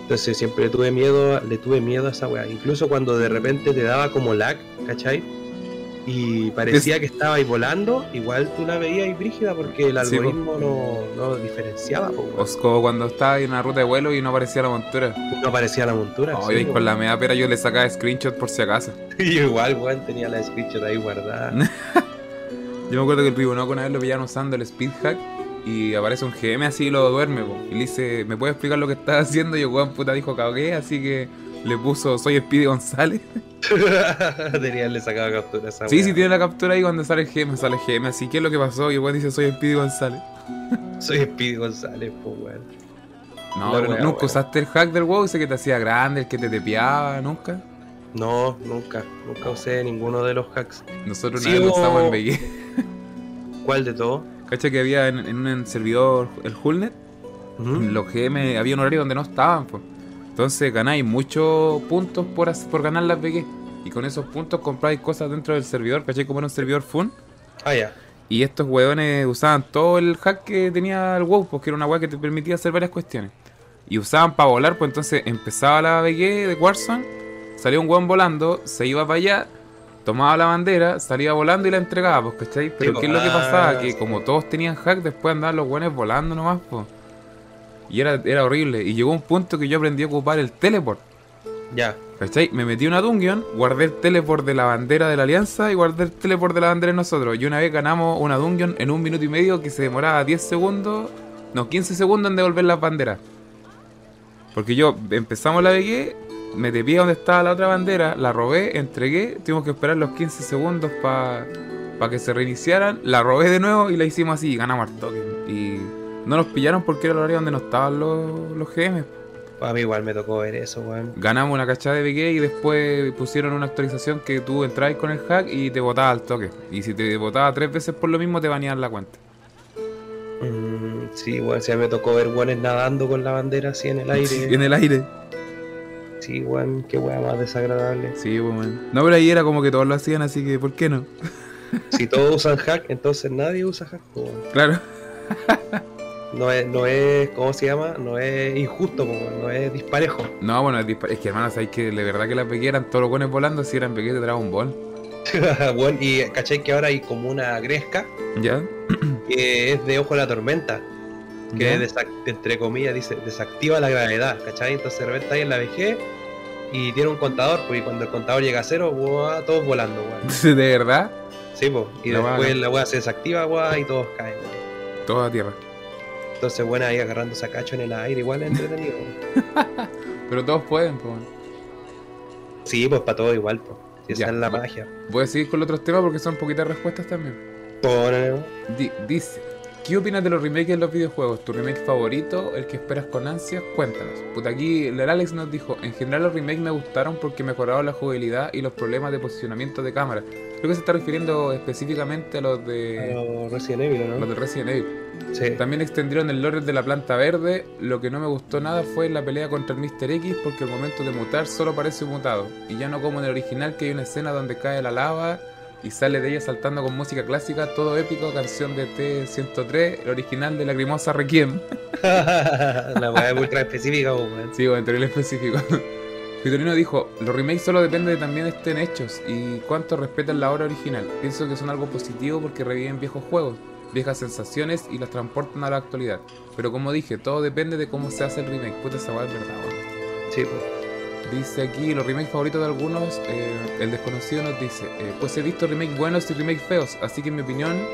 [SPEAKER 2] Entonces siempre le tuve miedo, le tuve miedo a esa weá. Incluso cuando de repente te daba como lag, ¿cachai? Y parecía que estaba ahí volando, igual tú la veías ahí brígida porque el
[SPEAKER 1] Sí,
[SPEAKER 2] algoritmo no, no diferenciaba, po, weón.
[SPEAKER 1] O es como cuando estaba en una ruta de vuelo y no aparecía la montura.
[SPEAKER 2] no aparecía la montura.
[SPEAKER 1] Oye,
[SPEAKER 2] sí,
[SPEAKER 1] con la media pera yo le sacaba screenshot por si acaso.
[SPEAKER 2] Yo igual, weón, tenía la screenshot ahí guardada.
[SPEAKER 1] Yo me acuerdo que el Ribonoco una vez lo pillaron usando el speed hack y aparece un GM así y lo duerme, po. Y le dice, ¿me puedes explicar lo que estás haciendo? Y el weón puta dijo, cagué, así que le puso, soy Speedy González.
[SPEAKER 2] tenía le sacaba captura a esa
[SPEAKER 1] Sí,
[SPEAKER 2] weá.
[SPEAKER 1] sí, tiene la captura ahí cuando sale el GM, sale el GM. Así, ¿qué es lo que pasó? Y el weón dice, soy Speedy González.
[SPEAKER 2] Soy Speedy González, pues weón.
[SPEAKER 1] No, nunca usaste el hack del WoW, ese que te hacía grande, el que te tepeaba, nunca.
[SPEAKER 2] No, nunca. Nunca usé ninguno de los hacks.
[SPEAKER 1] Nosotros
[SPEAKER 2] Sí, hubo-
[SPEAKER 1] usamos en BG.
[SPEAKER 2] ¿Cuál de todos?
[SPEAKER 1] ¿Cacha que había en, en un servidor, el Hullnet?
[SPEAKER 2] Ujú.
[SPEAKER 1] Los GM había un horario donde no estaban, pues. Entonces ganáis muchos puntos por, por ganar las BG. Y con esos puntos compráis cosas dentro del servidor, ¿cachai? Como era un servidor fun.
[SPEAKER 2] Ah, ya.
[SPEAKER 1] Y estos hueones usaban todo el hack que tenía el WoW, porque era una weá que te permitía hacer varias cuestiones. Y usaban para volar, pues entonces empezaba la BG de Warzone, salía un hueón volando, se iba para allá, tomaba la bandera, salía volando y la entregaba, pues, ¿cachai? Pero
[SPEAKER 2] Sí,
[SPEAKER 1] ¿qué es lo que
[SPEAKER 2] ah,
[SPEAKER 1] pasaba? Que
[SPEAKER 2] sí.
[SPEAKER 1] como todos tenían hack, después andaban los hueones volando nomás, pues. Y era, era horrible. Y llegó un punto que yo aprendí a ocupar el teleport.
[SPEAKER 2] Ya.
[SPEAKER 1] ¿Cachai? Me metí una dungeon, guardé el teleport de la bandera de la alianza y guardé el teleport de la bandera de nosotros. Y una vez ganamos una dungeon en un minuto y medio que se demoraba 10 segundos, no, 15 segundos en devolver las banderas. Porque yo empezamos la BG, me tepí a donde estaba la otra bandera, la robé, entregué, tuvimos que esperar los 15 segundos para que se reiniciaran, la robé de nuevo y la hicimos así, y ganamos al toque. Y no nos pillaron porque era el horario donde no estaban los, los GM.
[SPEAKER 2] A mí igual me tocó ver eso, weón.
[SPEAKER 1] Ganamos una cachada de BG y después pusieron una actualización que tú entrabas con el hack y te botaba al toque. Y si te botaba tres veces por lo mismo, te baneaban la cuenta.
[SPEAKER 2] Mm, sí, weón. Sí, a mí me tocó ver weones nadando con la bandera así en el aire.
[SPEAKER 1] En el aire.
[SPEAKER 2] Sí, weón. Qué weá más desagradable.
[SPEAKER 1] Sí, man. No, pero ahí era como que todos lo hacían, así que ¿por qué no?
[SPEAKER 2] Si todos usan hack, entonces nadie usa hack, weón.
[SPEAKER 1] Claro.
[SPEAKER 2] No es, no es, ¿cómo se llama? No es injusto, weón, no es disparejo.
[SPEAKER 1] No, bueno, es, es que hermano, sabéis que de verdad que las BG eran todos los buenos volando, si eran BG de Dragon Ball.
[SPEAKER 2] Weón, y cachai que ahora hay como una gresca
[SPEAKER 1] ¿Ya?
[SPEAKER 2] que es de ojo de la tormenta. Que entre comillas dice desactiva la gravedad, ¿cachai? Entonces de repente ahí en la VG y tiene un contador, pues y cuando el contador llega a cero, ¡buah! todos volando, weón.
[SPEAKER 1] ¿De verdad?
[SPEAKER 2] Sí, pues. Y después la weá se desactiva, weá, y todos caen, weón.
[SPEAKER 1] Todo a tierra.
[SPEAKER 2] Entonces, bueno, ahí agarrando sacacho en el aire, igual es entretenido.
[SPEAKER 1] Pero todos pueden, pues.
[SPEAKER 2] Sí, pues para todo igual, pues. Si esa
[SPEAKER 1] Ya.
[SPEAKER 2] es la magia.
[SPEAKER 1] Voy a seguir con los otros temas porque son poquitas respuestas también.
[SPEAKER 2] Bueno,
[SPEAKER 1] Di- dice, ¿qué opinas de los remakes de los videojuegos? ¿Tu remake favorito? ¿El que esperas con ansias? Cuéntanos. Puta, aquí el Alex nos dijo, en general los remakes me gustaron porque mejoraron la jugabilidad y los problemas de posicionamiento de cámara. Creo que se está refiriendo específicamente a los
[SPEAKER 2] a
[SPEAKER 1] de,
[SPEAKER 2] los Resident Evil, ¿o
[SPEAKER 1] los
[SPEAKER 2] ¿no?
[SPEAKER 1] de Resident Evil.
[SPEAKER 2] Sí.
[SPEAKER 1] También extendieron el lore de la planta verde. Lo que no me gustó nada fue la pelea contra el Mr. X porque al momento de mutar solo parece mutado. Y ya no como en el original que hay una escena donde cae la lava y sale de ella saltando con música clásica, todo épico, canción de T103, el original de Lagrimosa Requiem.
[SPEAKER 2] la weá es ultra específica, weón.
[SPEAKER 1] Sí, entre el específico. Vitorino dijo, los remakes solo depende de también estén hechos y cuánto respetan la obra original. Pienso que son algo positivo porque reviven viejos juegos, viejas sensaciones y las transportan a la actualidad. Pero como dije, todo depende de cómo se hace el remake. Puta, esa weá es verdad, weón.
[SPEAKER 2] Sí, pues.
[SPEAKER 1] Dice aquí los remakes favoritos de algunos. eh, el desconocido nos dice: eh, Pues he visto remakes buenos y remakes feos. Así que en mi opinión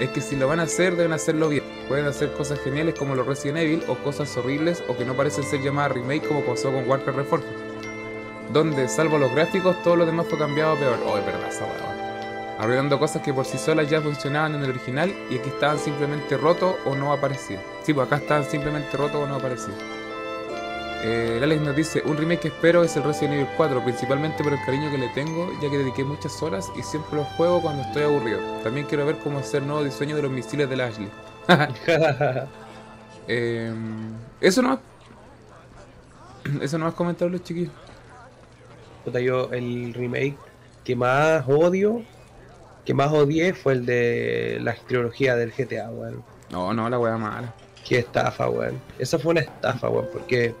[SPEAKER 1] es que si lo van a hacer, deben hacerlo bien. Pueden hacer cosas geniales como los Resident Evil o cosas horribles o que no parecen ser llamadas remake como pasó con Warcraft Reforged. Donde, salvo los gráficos, todo lo demás fue cambiado peor. Oh, es verdad esa. Arreglando cosas que por sí solas ya funcionaban en el original y aquí estaban simplemente rotos o no aparecían. Sí, pues acá estaban simplemente rotos o no aparecían. Eh, el Alex nos dice, un remake que espero es el Resident Evil 4, principalmente por el cariño que le tengo, ya que dediqué muchas horas y siempre lo juego cuando estoy aburrido. También quiero ver cómo hacer el nuevo diseño de los misiles de la Ashley. Eh, eso no Eso no has comentado los chiquillos.
[SPEAKER 2] Yo el remake que más odio, que más odié fue el de la trilogía del GTA, weón.
[SPEAKER 1] No, no, la wea mala.
[SPEAKER 2] Qué estafa, weón. Esa fue una estafa, weón, porque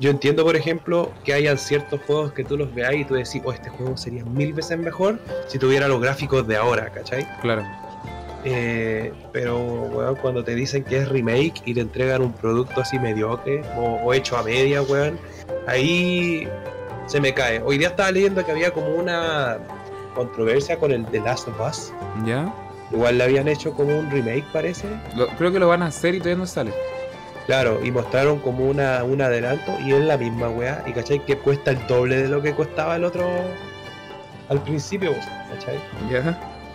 [SPEAKER 2] yo entiendo, por ejemplo, que hayan ciertos juegos que tú los veas y tú decís, oh, este juego sería mil veces mejor si tuviera los gráficos de ahora, ¿cachai?
[SPEAKER 1] Claro.
[SPEAKER 2] Eh, pero, weón, cuando te dicen que es remake y te entregan un producto así mediocre o, o hecho a media, weón, ahí se me cae. Hoy día estaba leyendo que había como una controversia con el The Last of Us.
[SPEAKER 1] ¿Ya?
[SPEAKER 2] Igual le habían hecho como un remake, parece.
[SPEAKER 1] Lo- creo que lo van a hacer y todavía no sale.
[SPEAKER 2] Claro, y mostraron como una, un adelanto y es la misma weá. Y cachai que cuesta el doble de lo que costaba el otro al principio, ¿cachai?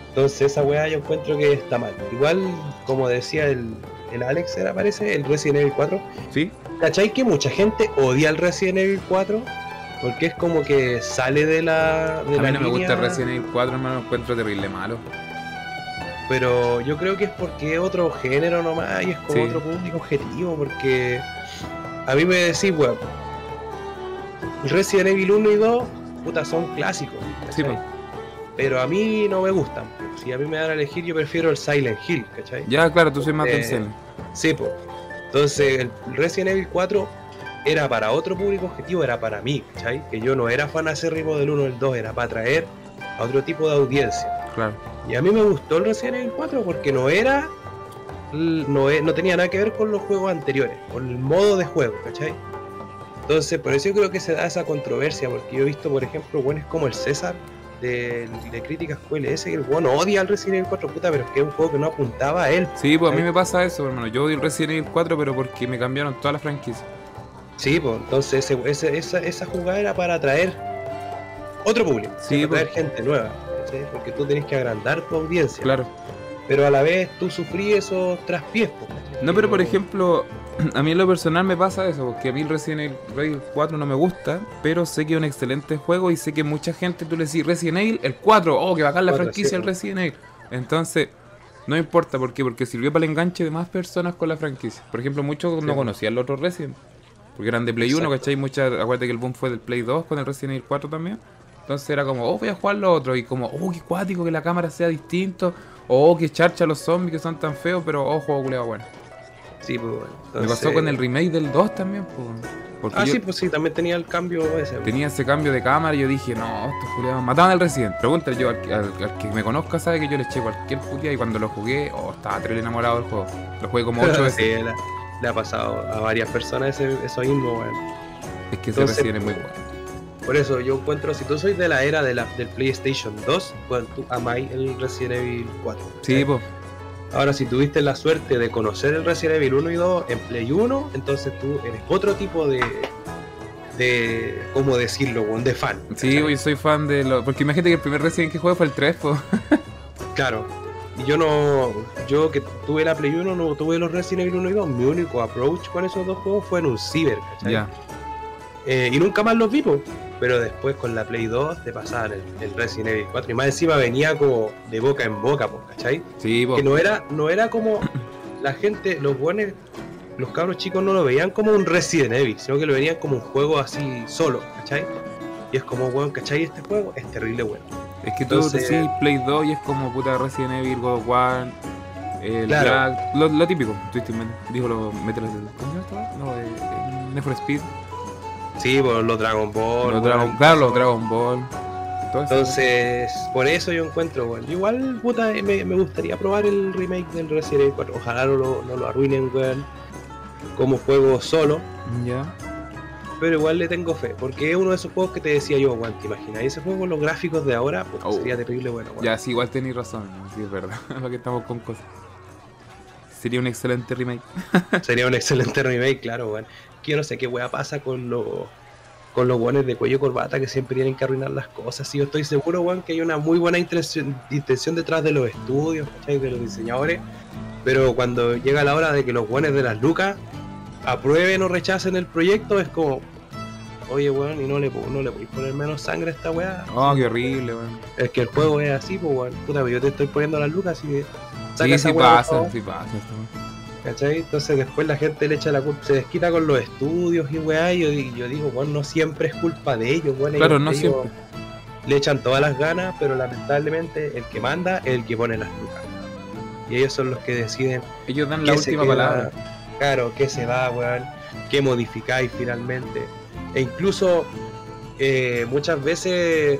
[SPEAKER 2] Entonces esa weá yo encuentro que está mal. Igual, como decía el, el Alex, era parece, el Resident Evil 4.
[SPEAKER 1] ¿Sí?
[SPEAKER 2] ¿Cachai que mucha gente odia el Resident Evil 4? Porque es como que sale de la. De
[SPEAKER 1] a
[SPEAKER 2] la
[SPEAKER 1] mí no me gusta
[SPEAKER 2] línea,
[SPEAKER 1] Resident Evil 4, hermano, lo encuentro terrible malo.
[SPEAKER 2] Pero yo creo que es porque es otro género nomás y es como
[SPEAKER 1] Sí.
[SPEAKER 2] otro público objetivo. Porque a mí me decís, weón, Resident Evil 1 y 2, puta, son clásicos.
[SPEAKER 1] Sí.
[SPEAKER 2] Pero a mí no me gustan. Si a mí me dan a elegir, yo prefiero el Silent Hill, ¿cachai?
[SPEAKER 1] Ya, claro, tú soy más del
[SPEAKER 2] Eh. Sí, pues. Entonces, el Resident Evil 4 era para otro público objetivo, era para mí, ¿cachai? Que yo no era fan acérrimo del 1 del 2, era para atraer a otro tipo de audiencia.
[SPEAKER 1] Claro.
[SPEAKER 2] Y a mí me gustó el Resident Evil 4 porque no era. No, e- no tenía nada que ver con los juegos anteriores, con el modo de juego, ¿cachai? Entonces, por eso yo creo que se da esa controversia, porque yo he visto, por ejemplo, buenos como el César de, de Críticas QLS, que el bueno odia al Resident Evil 4, puta, pero es que es un juego que no apuntaba a él.
[SPEAKER 1] Sí, pues a mí me pasa eso, hermano. Yo odio el Resident Evil 4, pero porque me cambiaron toda la franquicia.
[SPEAKER 2] Sí, pues entonces ese- ese- esa, esa jugada era para atraer otro público,
[SPEAKER 1] Sí,
[SPEAKER 2] para
[SPEAKER 1] pues.
[SPEAKER 2] atraer gente nueva, porque tú tenés que agrandar tu audiencia,
[SPEAKER 1] Claro.
[SPEAKER 2] pero a la vez tú sufrí esos traspiés.
[SPEAKER 1] No, pero por ejemplo, a mí en lo personal me pasa eso, porque a mí el Resident Evil 4 no me gusta, pero sé que es un excelente juego y sé que mucha gente tú le decís Resident Evil, el 4, oh, que bacán la franquicia
[SPEAKER 2] sí,
[SPEAKER 1] el. Resident Evil. Entonces, no importa, ¿por qué? Porque sirvió para el enganche de más personas con la franquicia. Por ejemplo, muchos
[SPEAKER 2] Sí,
[SPEAKER 1] no conocían los otros Resident, porque eran de Play 1,
[SPEAKER 2] Exacto.
[SPEAKER 1] ¿cachai? Muchas, acuérdate que el boom fue del Play 2 con el Resident Evil 4 también. Entonces era como, oh, voy a jugar los otros. Y como, oh, qué cuático que la cámara sea distinto. Oh, que charcha los zombies que son tan feos, pero oh, juego culiao bueno.
[SPEAKER 2] Sí, pues bueno.
[SPEAKER 1] Me pasó con el remake del 2 también, pues. Porque
[SPEAKER 2] Ah,
[SPEAKER 1] yo
[SPEAKER 2] sí, pues sí, también tenía el cambio ese.
[SPEAKER 1] tenía ese cambio de cámara y yo dije, no, estos culiados mataban al Resident. Pregúntale yo, al, al- al que me conozca sabe que yo le eché cualquier putia y cuando lo jugué, oh, estaba terrible enamorado del juego. Lo jugué como 8 veces.
[SPEAKER 2] Sí, le, ha pasado a varias personas ese, eso mismo, weón.
[SPEAKER 1] Es que ese Resident es muy bueno.
[SPEAKER 2] Por eso yo encuentro, si tú soy de la era de la, del PlayStation 2, pues tú amáis el Resident Evil 4.
[SPEAKER 1] Sí, pues.
[SPEAKER 2] Ahora, si tuviste la suerte de conocer el Resident Evil 1 y 2 en Play 1, entonces tú eres otro tipo de. de. ¿cómo decirlo? De fan.
[SPEAKER 1] Sí, pues, yo soy fan de lo. Porque imagínate que el primer Resident que jugué fue el 3, pues.
[SPEAKER 2] Claro. Y yo no. Yo que tuve la Play 1, no tuve los Resident Evil 1 y 2. Mi único approach con esos dos juegos fue en un ciber, ¿cachai?
[SPEAKER 1] Ya.
[SPEAKER 2] Eh, y nunca más los vi, po. Pero después con la Play 2 te pasaban el, el Resident Evil 4 y más encima venía como de boca en boca, ¿cachai?
[SPEAKER 1] Sí,
[SPEAKER 2] Que no era, no era como la gente, los buenos, los cabros chicos no lo veían como un Resident Evil, sino que lo veían como un juego así solo, ¿cachai? Y es como, weón, ¿cachai? Este juego es terrible bueno.
[SPEAKER 1] Es que tú
[SPEAKER 2] Entonces-
[SPEAKER 1] decís Play 2 y es como puta Resident Evil, God of War, el
[SPEAKER 2] Claro.
[SPEAKER 1] Black- lo, lo típico. Twisted Metal. Dijo lo Metal. ¿Cómo se llama? No, eh, eh, Need for Speed.
[SPEAKER 2] Sí, por los Dragon Ball.
[SPEAKER 1] los Dragon, claro, los. Dragon Ball.
[SPEAKER 2] Entonces, por eso yo encuentro, weón. Igual, puta, me, me gustaría probar el remake del Resident Evil 4. Ojalá no lo, no lo arruinen, weón. Como juego solo.
[SPEAKER 1] Ya.
[SPEAKER 2] Pero igual le tengo fe. Porque es uno de esos juegos que te decía yo, weón. ¿Te imaginas? Ese juego con los gráficos de ahora,
[SPEAKER 1] Oh.
[SPEAKER 2] sería terrible, bueno, weón.
[SPEAKER 1] Ya, sí, igual tenéis razón. Sí, es verdad. Para que estamos con cosas. Sería un excelente remake.
[SPEAKER 2] Sería un excelente remake, claro, weón. Yo no sé qué weá pasa con los con los guanes de cuello y corbata que siempre tienen que arruinar las cosas. Sí, yo estoy seguro, weón, que hay una muy buena intención, intención detrás de los estudios, ¿cachai? De los diseñadores. Pero cuando llega la hora de que los guanes de las lucas aprueben o rechacen el proyecto, es como, oye, weón, y no le, no le podéis poner menos sangre a esta weá.
[SPEAKER 1] Oh, qué horrible, weón.
[SPEAKER 2] Es que el juego es así, pues, weón. Puta, yo te estoy poniendo las lucas, que. saca
[SPEAKER 1] Sí,
[SPEAKER 2] esa
[SPEAKER 1] sí
[SPEAKER 2] weá,
[SPEAKER 1] pasa, sí pasa. esto, weón.
[SPEAKER 2] ¿Cachai? Entonces después la gente le echa la culpa, se desquita con los estudios y weá, y yo, di- yo digo, bueno, no siempre es culpa de ellos, weón.
[SPEAKER 1] Claro,
[SPEAKER 2] ellos-
[SPEAKER 1] no
[SPEAKER 2] ellos
[SPEAKER 1] siempre.
[SPEAKER 2] Le echan todas las ganas, pero lamentablemente el que manda es el que pone las lucas. Y ellos son los que deciden
[SPEAKER 1] Ellos dan la última
[SPEAKER 2] queda,
[SPEAKER 1] palabra.
[SPEAKER 2] Claro, qué se va, weón, qué modificáis finalmente. E incluso eh, muchas veces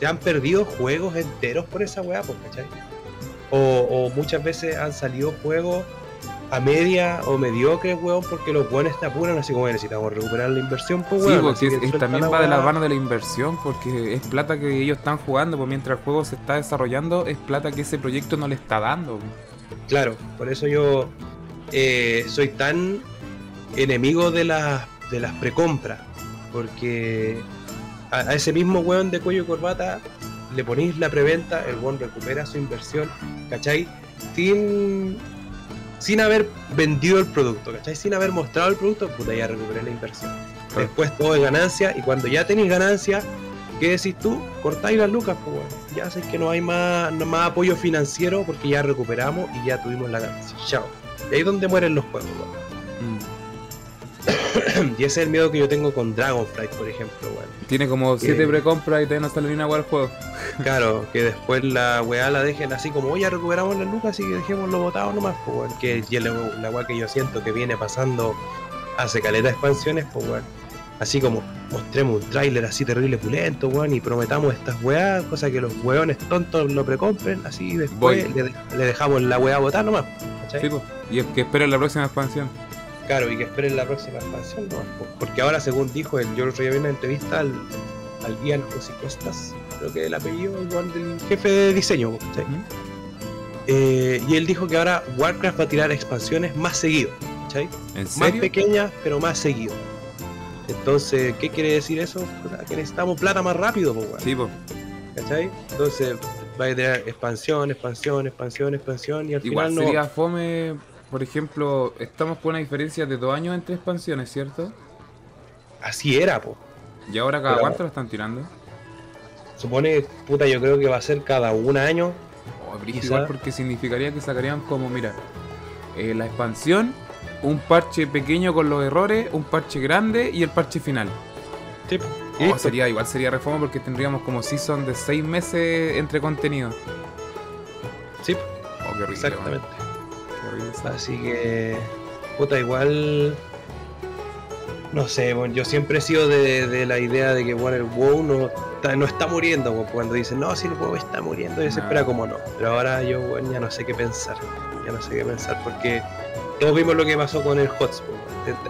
[SPEAKER 2] se han perdido juegos enteros por esa weá, pues, ¿cachai? O, o muchas veces han salido juegos a media o mediocres, weón, porque los buenos te apuran, así como necesitamos recuperar la inversión, pues,
[SPEAKER 1] Sí,
[SPEAKER 2] weón.
[SPEAKER 1] porque
[SPEAKER 2] así
[SPEAKER 1] es-
[SPEAKER 2] que
[SPEAKER 1] es-
[SPEAKER 2] suelta
[SPEAKER 1] también va de la mano de la inversión, porque es plata que ellos están jugando, pues mientras el juego se está desarrollando, es plata que ese proyecto no le está dando.
[SPEAKER 2] Claro, por eso yo eh, soy tan enemigo de las de las precompras, porque a, a ese mismo weón de cuello y corbata le ponéis la preventa, el weón recupera su inversión, ¿cachai? Sin, sin haber vendido el producto, ¿cachai? Sin haber mostrado el producto, puta, ya recuperé la inversión. Después todo es ganancia y cuando ya tenéis ganancia, ¿qué decís tú? Cortáis las lucas, pues bueno. Ya sé que no hay más, no más apoyo financiero porque ya recuperamos y ya tuvimos la ganancia. Chao. Y ahí es donde mueren los juegos, weón. y ese es el miedo que yo tengo con Dragonflight, por ejemplo, weón.
[SPEAKER 1] Tiene como
[SPEAKER 2] Que-
[SPEAKER 1] 7 precompras y todavía no sale ni una weá al juego.
[SPEAKER 2] Claro, que después la weá la dejen así como, oye, ya recuperamos las lucas y que dejémoslo botado nomás, pues weón. Que y la, weá que yo siento que viene pasando hace caleta de expansiones, pues weón. Así como mostremos un tráiler así terrible pulento, weón, y prometamos estas weas, cosa que los weones tontos lo precompren, así y después le, de- le dejamos la weá botar nomás, ¿cachai?
[SPEAKER 1] Sí, po. Y es que esperen la próxima expansión.
[SPEAKER 2] Claro, y que esperen la próxima expansión, ¿no? Po- Porque ahora, según dijo, el, yo el otro día vi una entrevista al, al Ian Cosicostas, creo que el apellido igual del jefe de diseño.
[SPEAKER 1] Ujú.
[SPEAKER 2] Eh, y él dijo que ahora Warcraft va a tirar expansiones más seguido.
[SPEAKER 1] ¿En
[SPEAKER 2] Más pequeñas, pero más seguido. Entonces, ¿qué quiere decir eso? Que necesitamos plata más rápido,
[SPEAKER 1] Sí, po.
[SPEAKER 2] ¿cachai? Entonces, va a tener expansión, expansión, expansión, expansión, y al
[SPEAKER 1] Igual
[SPEAKER 2] final no.
[SPEAKER 1] sería fome, por ejemplo, estamos con una diferencia de dos años entre expansiones, ¿cierto?
[SPEAKER 2] Así era, po.
[SPEAKER 1] Y ahora cada
[SPEAKER 2] Pero-
[SPEAKER 1] cuánto la están tirando.
[SPEAKER 2] Supone, puta, yo creo que va a ser cada un año.
[SPEAKER 1] Oh, igual porque significaría que sacarían como, mira, eh, la expansión, un parche pequeño con los errores, un parche grande y el parche final.
[SPEAKER 2] Sí,
[SPEAKER 1] Oh, sería, igual sería reforma porque tendríamos como season de seis meses entre contenido.
[SPEAKER 2] Sí,
[SPEAKER 1] Oh, qué horrible.
[SPEAKER 2] exactamente.
[SPEAKER 1] man,
[SPEAKER 2] Así que, puta, igual. No sé, bueno, yo siempre he sido de, de la idea de que bueno, el WoW no está, no está muriendo. bueno, Cuando dicen, no, si el WoW está muriendo, yo
[SPEAKER 1] No.
[SPEAKER 2] era como no. Pero ahora yo, bueno, ya no sé qué pensar. Ya no sé qué pensar porque todos vimos lo que pasó con el hotspot.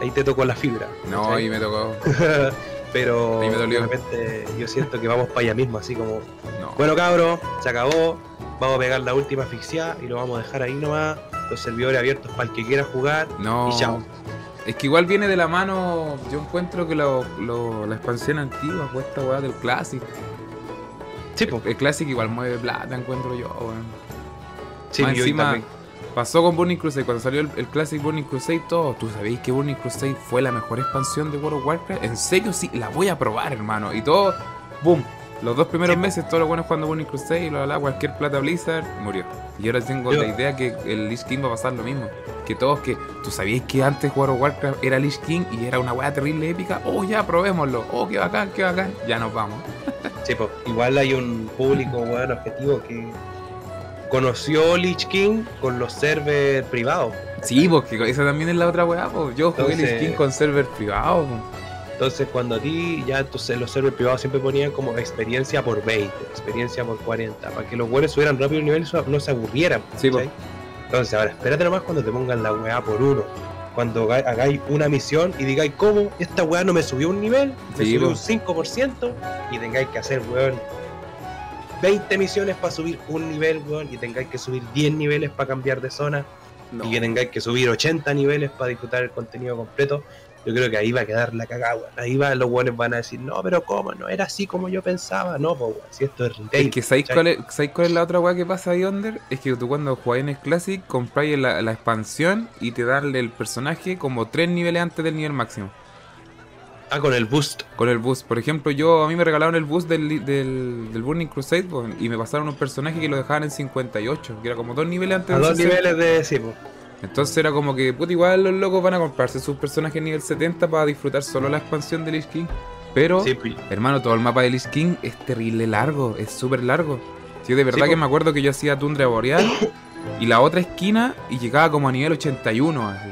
[SPEAKER 2] ahí te tocó la fibra.
[SPEAKER 1] No,
[SPEAKER 2] ¿cachai?
[SPEAKER 1] y me tocó.
[SPEAKER 2] Pero
[SPEAKER 1] Ahí me dolió.
[SPEAKER 2] de repente yo siento que vamos para allá mismo, así como,
[SPEAKER 1] No.
[SPEAKER 2] bueno cabros, se acabó, vamos a pegar la última asfixia y lo vamos a dejar ahí nomás, los servidores abiertos para el que quiera jugar.
[SPEAKER 1] No.
[SPEAKER 2] Y chao.
[SPEAKER 1] Es que igual viene de la mano. Yo encuentro que lo, lo- la expansión antigua fue esta weá del Classic.
[SPEAKER 2] Sí, po.
[SPEAKER 1] El Classic igual mueve plata, encuentro yo, weón.
[SPEAKER 2] Sí,
[SPEAKER 1] Más
[SPEAKER 2] yo
[SPEAKER 1] encima, pasó con Burning Crusade. Cuando salió el, el Classic Burning Crusade, todo. ¿Tú sabéis que Burning Crusade fue la mejor expansión de World of Warcraft? En serio, sí, la voy a probar, hermano. Y todo, boom. Los dos primeros
[SPEAKER 2] Sí,
[SPEAKER 1] meses, todos los buenos jugando Burning Crusade y bla, bla, cualquier plata Blizzard murió. Y ahora tengo
[SPEAKER 2] Yo-
[SPEAKER 1] la idea que el Lich King va a pasar lo mismo. Que todos que. ¿Tú sabías que antes of Warcraft era Lich King y era una weá terrible épica? Oh, ya, probémoslo. Oh, qué bacán, qué bacán. Ya nos vamos.
[SPEAKER 2] Sí, po. Igual hay un público, weón, objetivo que conoció Lich King con los servers privados.
[SPEAKER 1] Sí, porque esa también es la otra weá, pues. Yo jugué
[SPEAKER 2] Entonces-
[SPEAKER 1] Lich King con server privado, po.
[SPEAKER 2] Entonces cuando a ti ya entonces los servers privados siempre ponían como experiencia por 20, experiencia por 40, para que los buenos subieran rápido el nivel y no se aburrieran.
[SPEAKER 1] Sí.
[SPEAKER 2] Entonces ahora espérate nomás cuando te pongan la weá por uno. Cuando hagáis una misión y digáis cómo esta weá no me subió un nivel, me
[SPEAKER 1] Sí,
[SPEAKER 2] subió
[SPEAKER 1] po.
[SPEAKER 2] un 5% y tengáis que hacer weón 20 misiones para subir un nivel, weón, y tengáis que subir 10 niveles para cambiar de zona
[SPEAKER 1] No.
[SPEAKER 2] y que tengáis que subir 80 niveles para disfrutar el contenido completo, yo creo que ahí va a quedar la cagada. Ahí va, los buenos van a decir, no, pero ¿cómo? No era así como yo pensaba. No, pues, si esto es retail.
[SPEAKER 1] Es que ¿sabéis cuál es, ¿sabéis cuál es la otra weá que pasa ahí, Under? Es que tú cuando jugáis en el Classic compráis la, la expansión y te dan el personaje como tres niveles antes del nivel máximo.
[SPEAKER 2] Ah, con el boost.
[SPEAKER 1] Con el boost. Por ejemplo, yo a mí me regalaron el boost del, del, del Burning Crusade y me pasaron un personaje que lo dejaban en 58, que era como dos niveles antes
[SPEAKER 2] A
[SPEAKER 1] del
[SPEAKER 2] dos
[SPEAKER 1] 60.
[SPEAKER 2] niveles de. Sí, pues.
[SPEAKER 1] Entonces era como que, puta, igual los locos van a comprarse sus personajes nivel 70 para disfrutar solo la expansión de Lich King. Pero,
[SPEAKER 2] Sí, pues.
[SPEAKER 1] hermano, todo el mapa de Lich King es terrible largo, es súper largo. Yo de verdad
[SPEAKER 2] Sí,
[SPEAKER 1] que me acuerdo que yo hacía Tundra Boreal y la otra esquina y llegaba como a nivel 81 así.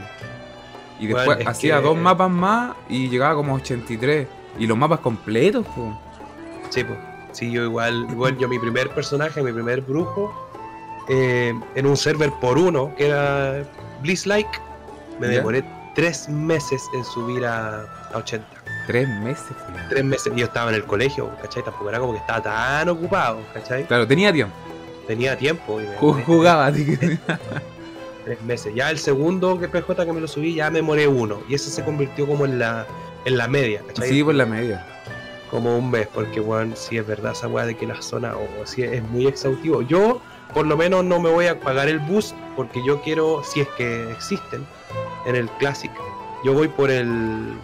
[SPEAKER 1] Y después
[SPEAKER 2] es
[SPEAKER 1] hacía
[SPEAKER 2] que-
[SPEAKER 1] dos mapas más y llegaba como a 83. Y los mapas completos, po.
[SPEAKER 2] Sí, pues. Sí, yo igual, igual yo mi primer personaje, mi primer brujo, eh, en un server por uno, que era Bliss-like, me
[SPEAKER 1] ¿Ya?
[SPEAKER 2] demoré tres meses en subir a, a 80.
[SPEAKER 1] Tres meses.
[SPEAKER 2] Tres meses. Yo estaba en el colegio, ¿cachai? Tampoco era como que estaba tan ocupado, ¿cachai?
[SPEAKER 1] Claro, tenía tiempo.
[SPEAKER 2] Tenía tiempo y me
[SPEAKER 1] Jugaba, así que-
[SPEAKER 2] tres meses. Ya el segundo que PJ que me lo subí, ya me demoré uno. Y ese se convirtió como en la, en la media, ¿cachai?
[SPEAKER 1] Sí, por la media.
[SPEAKER 2] como un mes, porque bueno, si es verdad esa weá de que la zona, o si es muy exhaustivo. Yo por lo menos no me voy a pagar el bus porque yo quiero, si es que existen, en el Classic, yo voy por el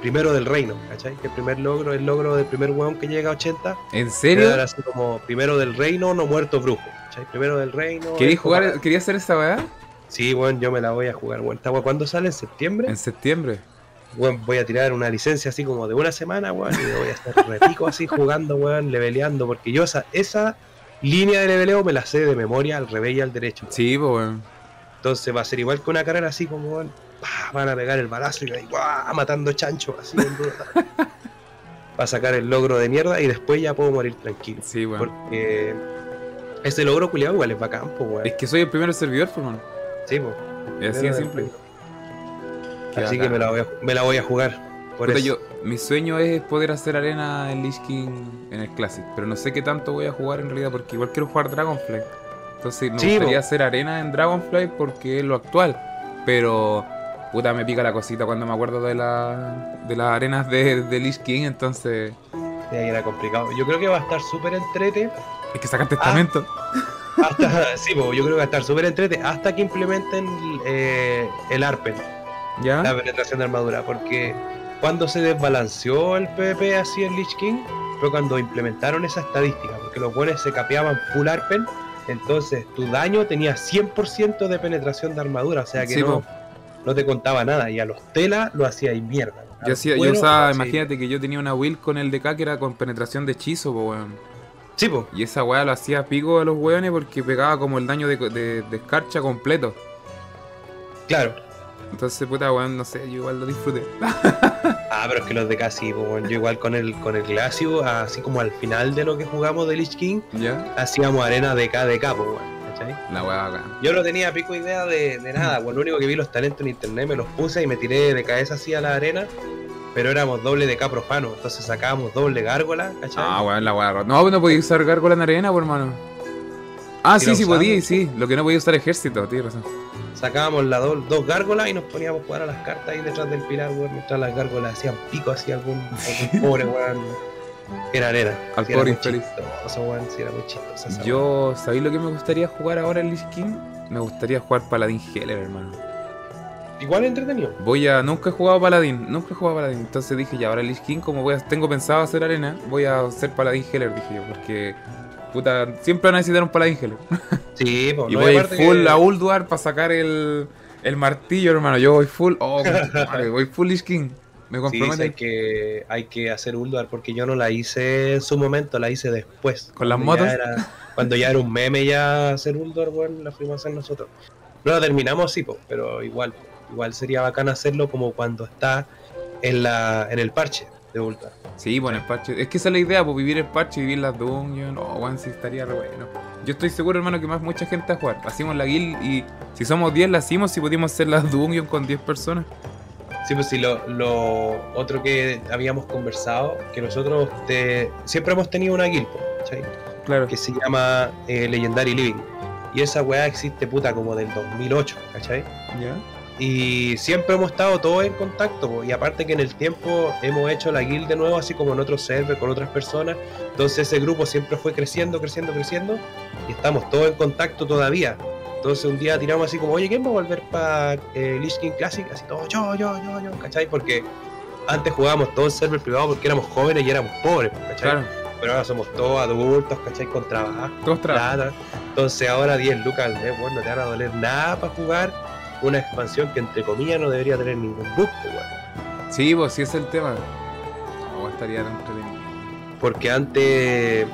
[SPEAKER 2] primero del reino, ¿cachai? Que el primer logro, el logro del primer weón que llega a 80.
[SPEAKER 1] ¿En serio?
[SPEAKER 2] Era así como primero del reino, no muerto brujo, ¿cachai? Primero del reino.
[SPEAKER 1] ¿Querías jugar, querías hacer esa weá?
[SPEAKER 2] Sí, weón, yo me la voy a jugar, weón. ¿Esta cuándo sale? ¿En septiembre?
[SPEAKER 1] En septiembre.
[SPEAKER 2] Weón, voy a tirar una licencia así como de una semana, weón, y voy a estar repico así jugando, weón, leveleando, porque yo esa, esa línea de leveleo me la sé de memoria al revés y al derecho.
[SPEAKER 1] Sí, pues weón.
[SPEAKER 2] Entonces va a ser igual que una carrera así como, pa, van a pegar el balazo y ahí, ¡guau! matando chancho, así en duda. Va a sacar el logro de mierda y después ya puedo morir tranquilo.
[SPEAKER 1] Sí, weón.
[SPEAKER 2] Porque ese logro culiado igual es bacán, pues.
[SPEAKER 1] Es que soy el primer servidor, pues.
[SPEAKER 2] Sí, pues.
[SPEAKER 1] Es así de simple.
[SPEAKER 2] Así
[SPEAKER 1] bacán.
[SPEAKER 2] que me la voy a, me la voy a jugar. Por
[SPEAKER 1] Puta,
[SPEAKER 2] eso.
[SPEAKER 1] yo, mi sueño es poder hacer arena en Lich King en el Classic, pero no sé qué tanto voy a jugar en realidad porque igual quiero jugar Dragonfly. Entonces me
[SPEAKER 2] Sí,
[SPEAKER 1] gustaría hacer arena en Dragonfly porque es lo actual, pero puta me pica la cosita cuando me acuerdo de la de las arenas de, de Lich King, entonces
[SPEAKER 2] Sí, ahí era complicado. Yo creo que va a estar súper entrete.
[SPEAKER 1] hay que sacar testamento.
[SPEAKER 2] Hasta, sí, pues, yo creo que va a estar súper entrete hasta que implementen eh, el ARPEN,
[SPEAKER 1] ¿Ya?
[SPEAKER 2] la penetración de armadura. Porque cuando se desbalanceó el PvP así en Lich King, fue cuando implementaron esa estadística. Porque los buenos se capeaban full ARPEN. Entonces tu daño tenía 100% de penetración de armadura. O sea que
[SPEAKER 1] Sí,
[SPEAKER 2] no,
[SPEAKER 1] po.
[SPEAKER 2] no te contaba nada. Y a los Tela lo hacía ahí mierda.
[SPEAKER 1] Yo, hacía, yo usaba, imagínate que yo tenía una build con el DK que era con penetración de hechizo, po, weón.
[SPEAKER 2] Sí, pues.
[SPEAKER 1] Y esa weá lo hacía pico a los weones porque pegaba como el daño de, de, de escarcha completo.
[SPEAKER 2] Claro.
[SPEAKER 1] Entonces, puta, weón, no sé, yo igual lo disfruté.
[SPEAKER 2] Ah, pero es que los de casi, pues, bueno, yo igual con el con el Glacio, así como al final de lo que jugamos de Lich King,
[SPEAKER 1] ¿Ya?
[SPEAKER 2] hacíamos arena de K de K, pues, ¿cachai?
[SPEAKER 1] La weá bacán.
[SPEAKER 2] Yo no tenía pico idea de, de nada, pues lo único que vi los talentos en internet, me los puse y me tiré de cabeza así a la arena, pero éramos doble de K profano, entonces sacábamos doble gárgola, ¿cachai?
[SPEAKER 1] Ah, weón, la weá. No, no podía usar gárgola en arena, por hermano. Ah,
[SPEAKER 2] Sí
[SPEAKER 1] sí,
[SPEAKER 2] usamos.
[SPEAKER 1] podía, sí. Lo que no podía usar ejército, tienes razón.
[SPEAKER 2] Sacábamos las do- dos gárgolas y nos poníamos a jugar a las cartas ahí detrás del pilar, weón, mientras las gárgolas hacían pico así algún, algún pobre weón en arena.
[SPEAKER 1] Al
[SPEAKER 2] era
[SPEAKER 1] pobre infeliz.
[SPEAKER 2] weón, era muy chistoso. esa
[SPEAKER 1] Yo, ¿sabéis lo que me gustaría jugar ahora en Lich King? Me gustaría jugar Paladín Heller, hermano.
[SPEAKER 2] Igual entretenido.
[SPEAKER 1] Voy a. Nunca he jugado Paladín, nunca he jugado Paladín. Entonces dije, ya, ahora Lich King, como voy a, tengo pensado hacer arena, voy a hacer Paladín Heller, dije yo, porque. Puta, siempre van a necesitar un Paladín.
[SPEAKER 2] Sí, pues,
[SPEAKER 1] Y
[SPEAKER 2] no,
[SPEAKER 1] voy full
[SPEAKER 2] que-
[SPEAKER 1] a Ulduar para sacar el, el martillo, hermano. Yo voy full. Oh, madre, voy full Lich King. Me
[SPEAKER 2] Sí, sí,
[SPEAKER 1] comprometo
[SPEAKER 2] hay que, hay que hacer Ulduar porque yo no la hice en su momento, la hice después.
[SPEAKER 1] ¿Con las
[SPEAKER 2] ya
[SPEAKER 1] motos?
[SPEAKER 2] era- cuando ya era un meme ya hacer Ulduar, bueno, la fuimos a hacer nosotros. No la terminamos, sí, po, pero igual, igual sería bacán hacerlo como cuando está en la en el parche de Ulduar.
[SPEAKER 1] Sí, bueno, el parche. Es que esa es la idea, pues vivir el parche, vivir las dungeons. Oh, weón, sí estaría re bueno. Yo estoy seguro, hermano, que más mucha gente a jugar. Hacemos la guild y si somos 10 la hacemos si pudimos hacer las dungeons con 10 personas.
[SPEAKER 2] Sí, pues sí, lo, lo otro que habíamos conversado, que nosotros te- siempre hemos tenido una guild, ¿cachai?
[SPEAKER 1] Claro.
[SPEAKER 2] que se llama eh, Legendary Living. Y esa weá existe puta como del 2008, ¿cachai?
[SPEAKER 1] ¿Ya?
[SPEAKER 2] Y siempre hemos estado todos en contacto, po, y aparte que en el tiempo hemos hecho la guild de nuevo, así como en otros servers con otras personas. Entonces ese grupo siempre fue creciendo, creciendo, creciendo, y estamos todos en contacto todavía. Entonces un día tiramos así como, oye, ¿quién va a volver para eh, Lich King Classic? Así todo, yo, yo, yo, yo, ¿cachai? Porque antes jugábamos todo en server privado porque éramos jóvenes y éramos pobres, ¿cachai?
[SPEAKER 1] Claro.
[SPEAKER 2] Pero ahora somos todos adultos, ¿cachai? Con trabajo
[SPEAKER 1] Todos.
[SPEAKER 2] Entonces ahora 10 lucas al mes, bueno, no te van a doler nada para jugar una expansión que entre comillas no debería tener ningún bug, weón.
[SPEAKER 1] Sí, pues sí es el tema. Oh, estaría entretenido.
[SPEAKER 2] Porque antes,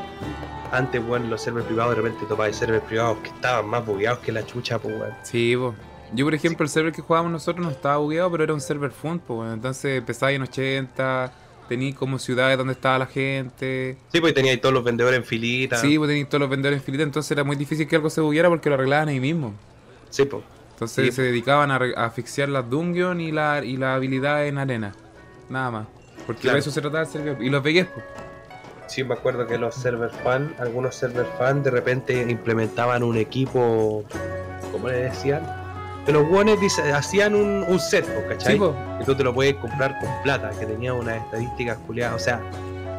[SPEAKER 2] antes, bueno, los servers privados de repente topabas servers privados que estaban más bugueados que la chucha, pues, weón.
[SPEAKER 1] Sí, pues. Yo, por ejemplo, el server que jugábamos nosotros no estaba bugueado, pero era un server fund, pues. bueno. Entonces empezaba en 80, tenía como ciudades donde estaba la gente.
[SPEAKER 2] Sí, pues tenía ahí todos los vendedores en filita.
[SPEAKER 1] Sí, pues tenías todos los vendedores en filita, entonces era muy difícil que algo se bugueara porque lo arreglaban ahí mismo.
[SPEAKER 2] Sí, pues.
[SPEAKER 1] Entonces
[SPEAKER 2] Sí.
[SPEAKER 1] se dedicaban a, a asfixiar las dungeons y la, y la habilidad en arena. Nada más. Porque
[SPEAKER 2] Claro.
[SPEAKER 1] de eso se trataba el server. Y los pues.
[SPEAKER 2] Sí, me acuerdo que los server fan, algunos server fan de repente implementaban un equipo, ¿cómo le decían? Que los buenos hacían un, un set, ¿cachai?
[SPEAKER 1] Sí,
[SPEAKER 2] que tú te lo puedes comprar con plata, que tenía unas estadísticas culiadas. O sea,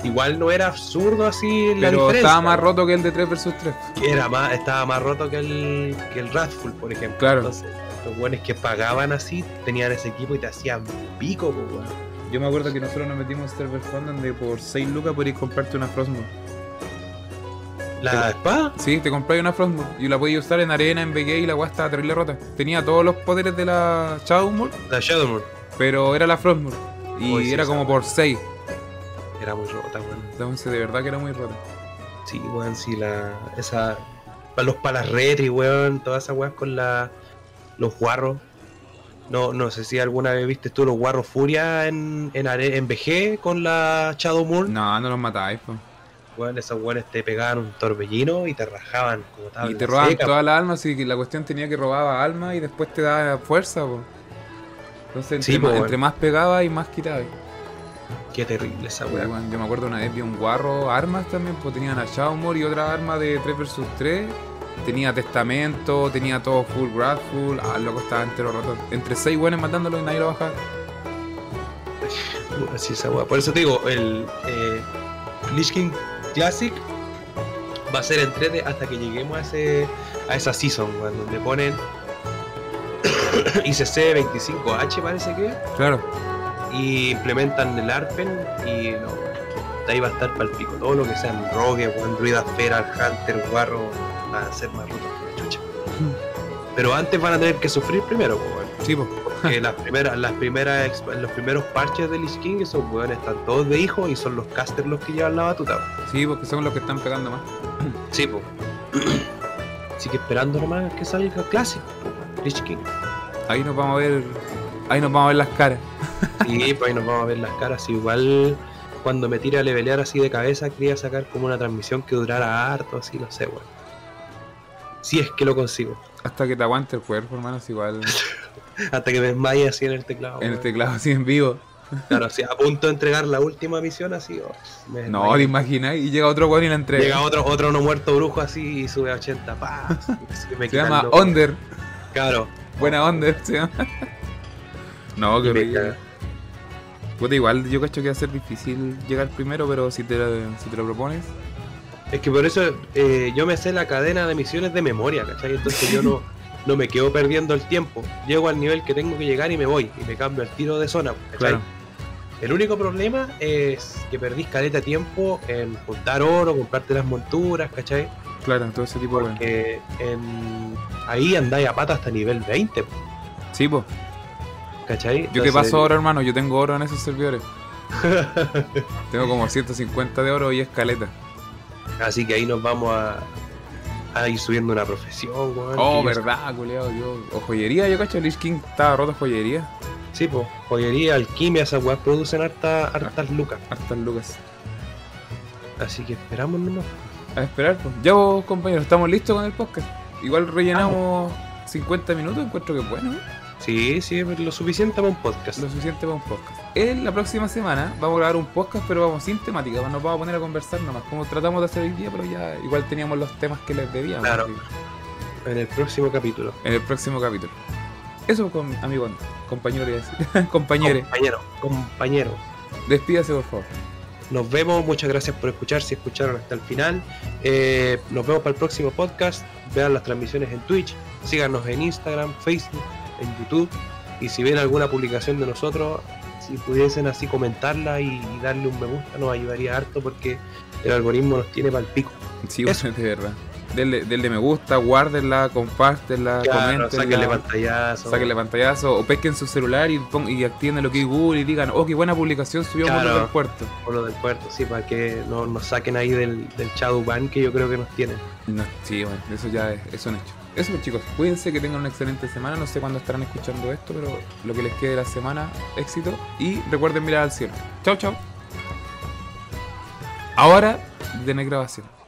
[SPEAKER 2] igual no era absurdo así la
[SPEAKER 1] Pero
[SPEAKER 2] diferencia.
[SPEAKER 1] estaba más roto que el de 3 vs 3.
[SPEAKER 2] Que era más, estaba más roto que el, que el Wrathful, por ejemplo.
[SPEAKER 1] Claro.
[SPEAKER 2] Entonces, los buenos que pagaban así tenían ese equipo y te hacían pico, pues, weón.
[SPEAKER 1] Yo me acuerdo que nosotros nos metimos en Server Fund donde por 6 lucas podías comprarte una Frostmourne.
[SPEAKER 2] La espada,
[SPEAKER 1] Sí, te compré una Frostmourne y la podías usar en arena, en BG y la estaba terrible rota. Tenía todos los poderes de la Shadowmoon,
[SPEAKER 2] la Shadowmoon,
[SPEAKER 1] pero era la Frostmourne. Y era como por 6.
[SPEAKER 2] Era muy rota, weón.
[SPEAKER 1] Entonces de verdad que era muy rota.
[SPEAKER 2] Sí, weón, sí, la. Esa. Los palas retri, weón, todas esas weas con la. Los guarros. No, no sé si alguna vez viste tú los guarros Furia en, en, are- en BG con la Shadow Moon.
[SPEAKER 1] No, no los matáis, po.
[SPEAKER 2] Weón, esos weones te pegaban un torbellino y te rajaban como
[SPEAKER 1] Y
[SPEAKER 2] tabla
[SPEAKER 1] te robaban
[SPEAKER 2] seca,
[SPEAKER 1] todas las almas, así que la cuestión tenía que robaba almas y después te daba fuerza, po. Entonces entre,
[SPEAKER 2] Sí, po,
[SPEAKER 1] más, entre más pegaba y más quitaba.
[SPEAKER 2] Qué terrible esa
[SPEAKER 1] Yo
[SPEAKER 2] wea.
[SPEAKER 1] me acuerdo una vez vi un guarro armas también, pues tenía una Shadowmoor y otra arma de 3 vs 3. Tenía testamento, tenía todo full Wrathful. Ah, el loco estaba entero roto. Entre 6 buenos matándolo y nadie lo bajaba.
[SPEAKER 2] Así esa wea. Por eso te digo, el eh, Lich King Classic va a ser en 3D hasta que lleguemos a ese a esa season, weón, donde ponen ICC 25H parece que
[SPEAKER 1] Claro.
[SPEAKER 2] Y implementan el Arpen y no, de ahí va a estar para el pico. Todo lo que sean Rogue, weón, Druida Feral, Hunter, Guarro, van a ser más rotos que la chucha. Pero antes van a tener que sufrir primero, pues.
[SPEAKER 1] Sí, pues.
[SPEAKER 2] Que las primeras, las primeras, los primeros parches de Lich King, esos weones están todos de hijos y son los casters los que llevan la batuta. weón.
[SPEAKER 1] Sí, porque son los que están pegando más.
[SPEAKER 2] Sí, pues. Así que esperando nomás que salga clásico, Lich King.
[SPEAKER 1] Ahí nos vamos a ver. Ahí nos vamos a ver las caras.
[SPEAKER 2] Sí, pues ahí nos vamos a ver las caras. Igual cuando me tire a levelear así de cabeza, quería sacar como una transmisión que durara harto, así, no sé, weón. Si es que lo consigo.
[SPEAKER 1] Hasta que te aguante el cuerpo, hermano. Es igual.
[SPEAKER 2] Hasta que me desmaye así en el teclado.
[SPEAKER 1] en el teclado así en vivo.
[SPEAKER 2] Claro, así a punto de entregar la última misión, así. oh, me
[SPEAKER 1] No, te imaginas. Y llega otro weón y la entrega.
[SPEAKER 2] Llega otro, otro no muerto brujo así y sube a 80 pa, me
[SPEAKER 1] Se llama Onder.
[SPEAKER 2] Claro.
[SPEAKER 1] Buena Onder se llama. No, qué horrible. Puta, igual yo cacho que va a ser difícil llegar primero, pero si te, lo- si te lo propones.
[SPEAKER 2] Es que por eso eh, yo me sé la cadena de misiones de memoria, ¿cachai? Entonces yo no, no me quedo perdiendo el tiempo. Llego al nivel que tengo que llegar y me voy. Y me cambio al tiro de zona, ¿cachai?
[SPEAKER 1] Claro.
[SPEAKER 2] El único problema es que perdís caleta tiempo en juntar oro, comprarte las monturas, ¿cachai?
[SPEAKER 1] Claro, todo ese tipo de.
[SPEAKER 2] Porque en... ahí andáis a pata hasta nivel 20,
[SPEAKER 1] Sí, pues.
[SPEAKER 2] ¿Cachai?
[SPEAKER 1] Yo qué
[SPEAKER 2] Entonces-
[SPEAKER 1] paso oro, hermano. Yo tengo oro en esos servidores. Tengo como 150 de oro y escaleta.
[SPEAKER 2] Así que ahí nos vamos a, a ir subiendo una profesión, weón.
[SPEAKER 1] Oh, verdad, culiao. Yo. O joyería, yo cacho. Lich King estaba roto joyería.
[SPEAKER 2] Sí, pues, joyería, alquimia, esas weas producen harta, hartas lucas.
[SPEAKER 1] Hartas lucas.
[SPEAKER 2] Así que esperamos nomás.
[SPEAKER 1] A esperar, pues. Ya vos, compañeros, estamos listos con el podcast. Igual rellenamos 50 minutos, encuentro que bueno, ¿eh?
[SPEAKER 2] Sí, sí, lo suficiente para un podcast.
[SPEAKER 1] Lo suficiente para un podcast. En la próxima semana vamos a grabar un podcast, pero vamos sin temática. Nos vamos a poner a conversar nomás, como tratamos de hacer hoy día, pero ya igual teníamos los temas que les debíamos.
[SPEAKER 2] Claro. En el próximo capítulo.
[SPEAKER 1] En el próximo capítulo. Eso, con, amigo, compañero, decir. Compañere,
[SPEAKER 2] Compañero, compañero.
[SPEAKER 1] despídase por favor.
[SPEAKER 2] Nos vemos, muchas gracias por escuchar, si escucharon hasta el final. Eh, nos vemos para el próximo podcast. Vean las transmisiones en Twitch, síganos en Instagram, Facebook, en YouTube. Y si ven alguna publicación de nosotros, si pudiesen así comentarla y, darle un me gusta, nos ayudaría harto porque el algoritmo nos tiene para el pico.
[SPEAKER 1] Sí,
[SPEAKER 2] Eso.
[SPEAKER 1] de verdad. Denle, denle me gusta, guárdenla, compártenla,
[SPEAKER 2] Claro,
[SPEAKER 1] coméntenla.
[SPEAKER 2] sáquenle pantallazo.
[SPEAKER 1] Sáquenle pantallazo o pesquen su celular y, pon- y activen lo que es Google y digan, oh, qué buena publicación subió
[SPEAKER 2] Claro.
[SPEAKER 1] Mundo del Puerto.
[SPEAKER 2] por lo del puerto, sí, para que no nos saquen ahí del, del shadow ban que yo creo que nos tienen.
[SPEAKER 1] No, sí, bueno, eso ya es, es un hecho. Eso pues, chicos, cuídense, que tengan una excelente semana. No sé cuándo estarán escuchando esto, pero lo que les quede de la semana, éxito. Y recuerden mirar al cielo. Chao, chao. Ahora, de grabación.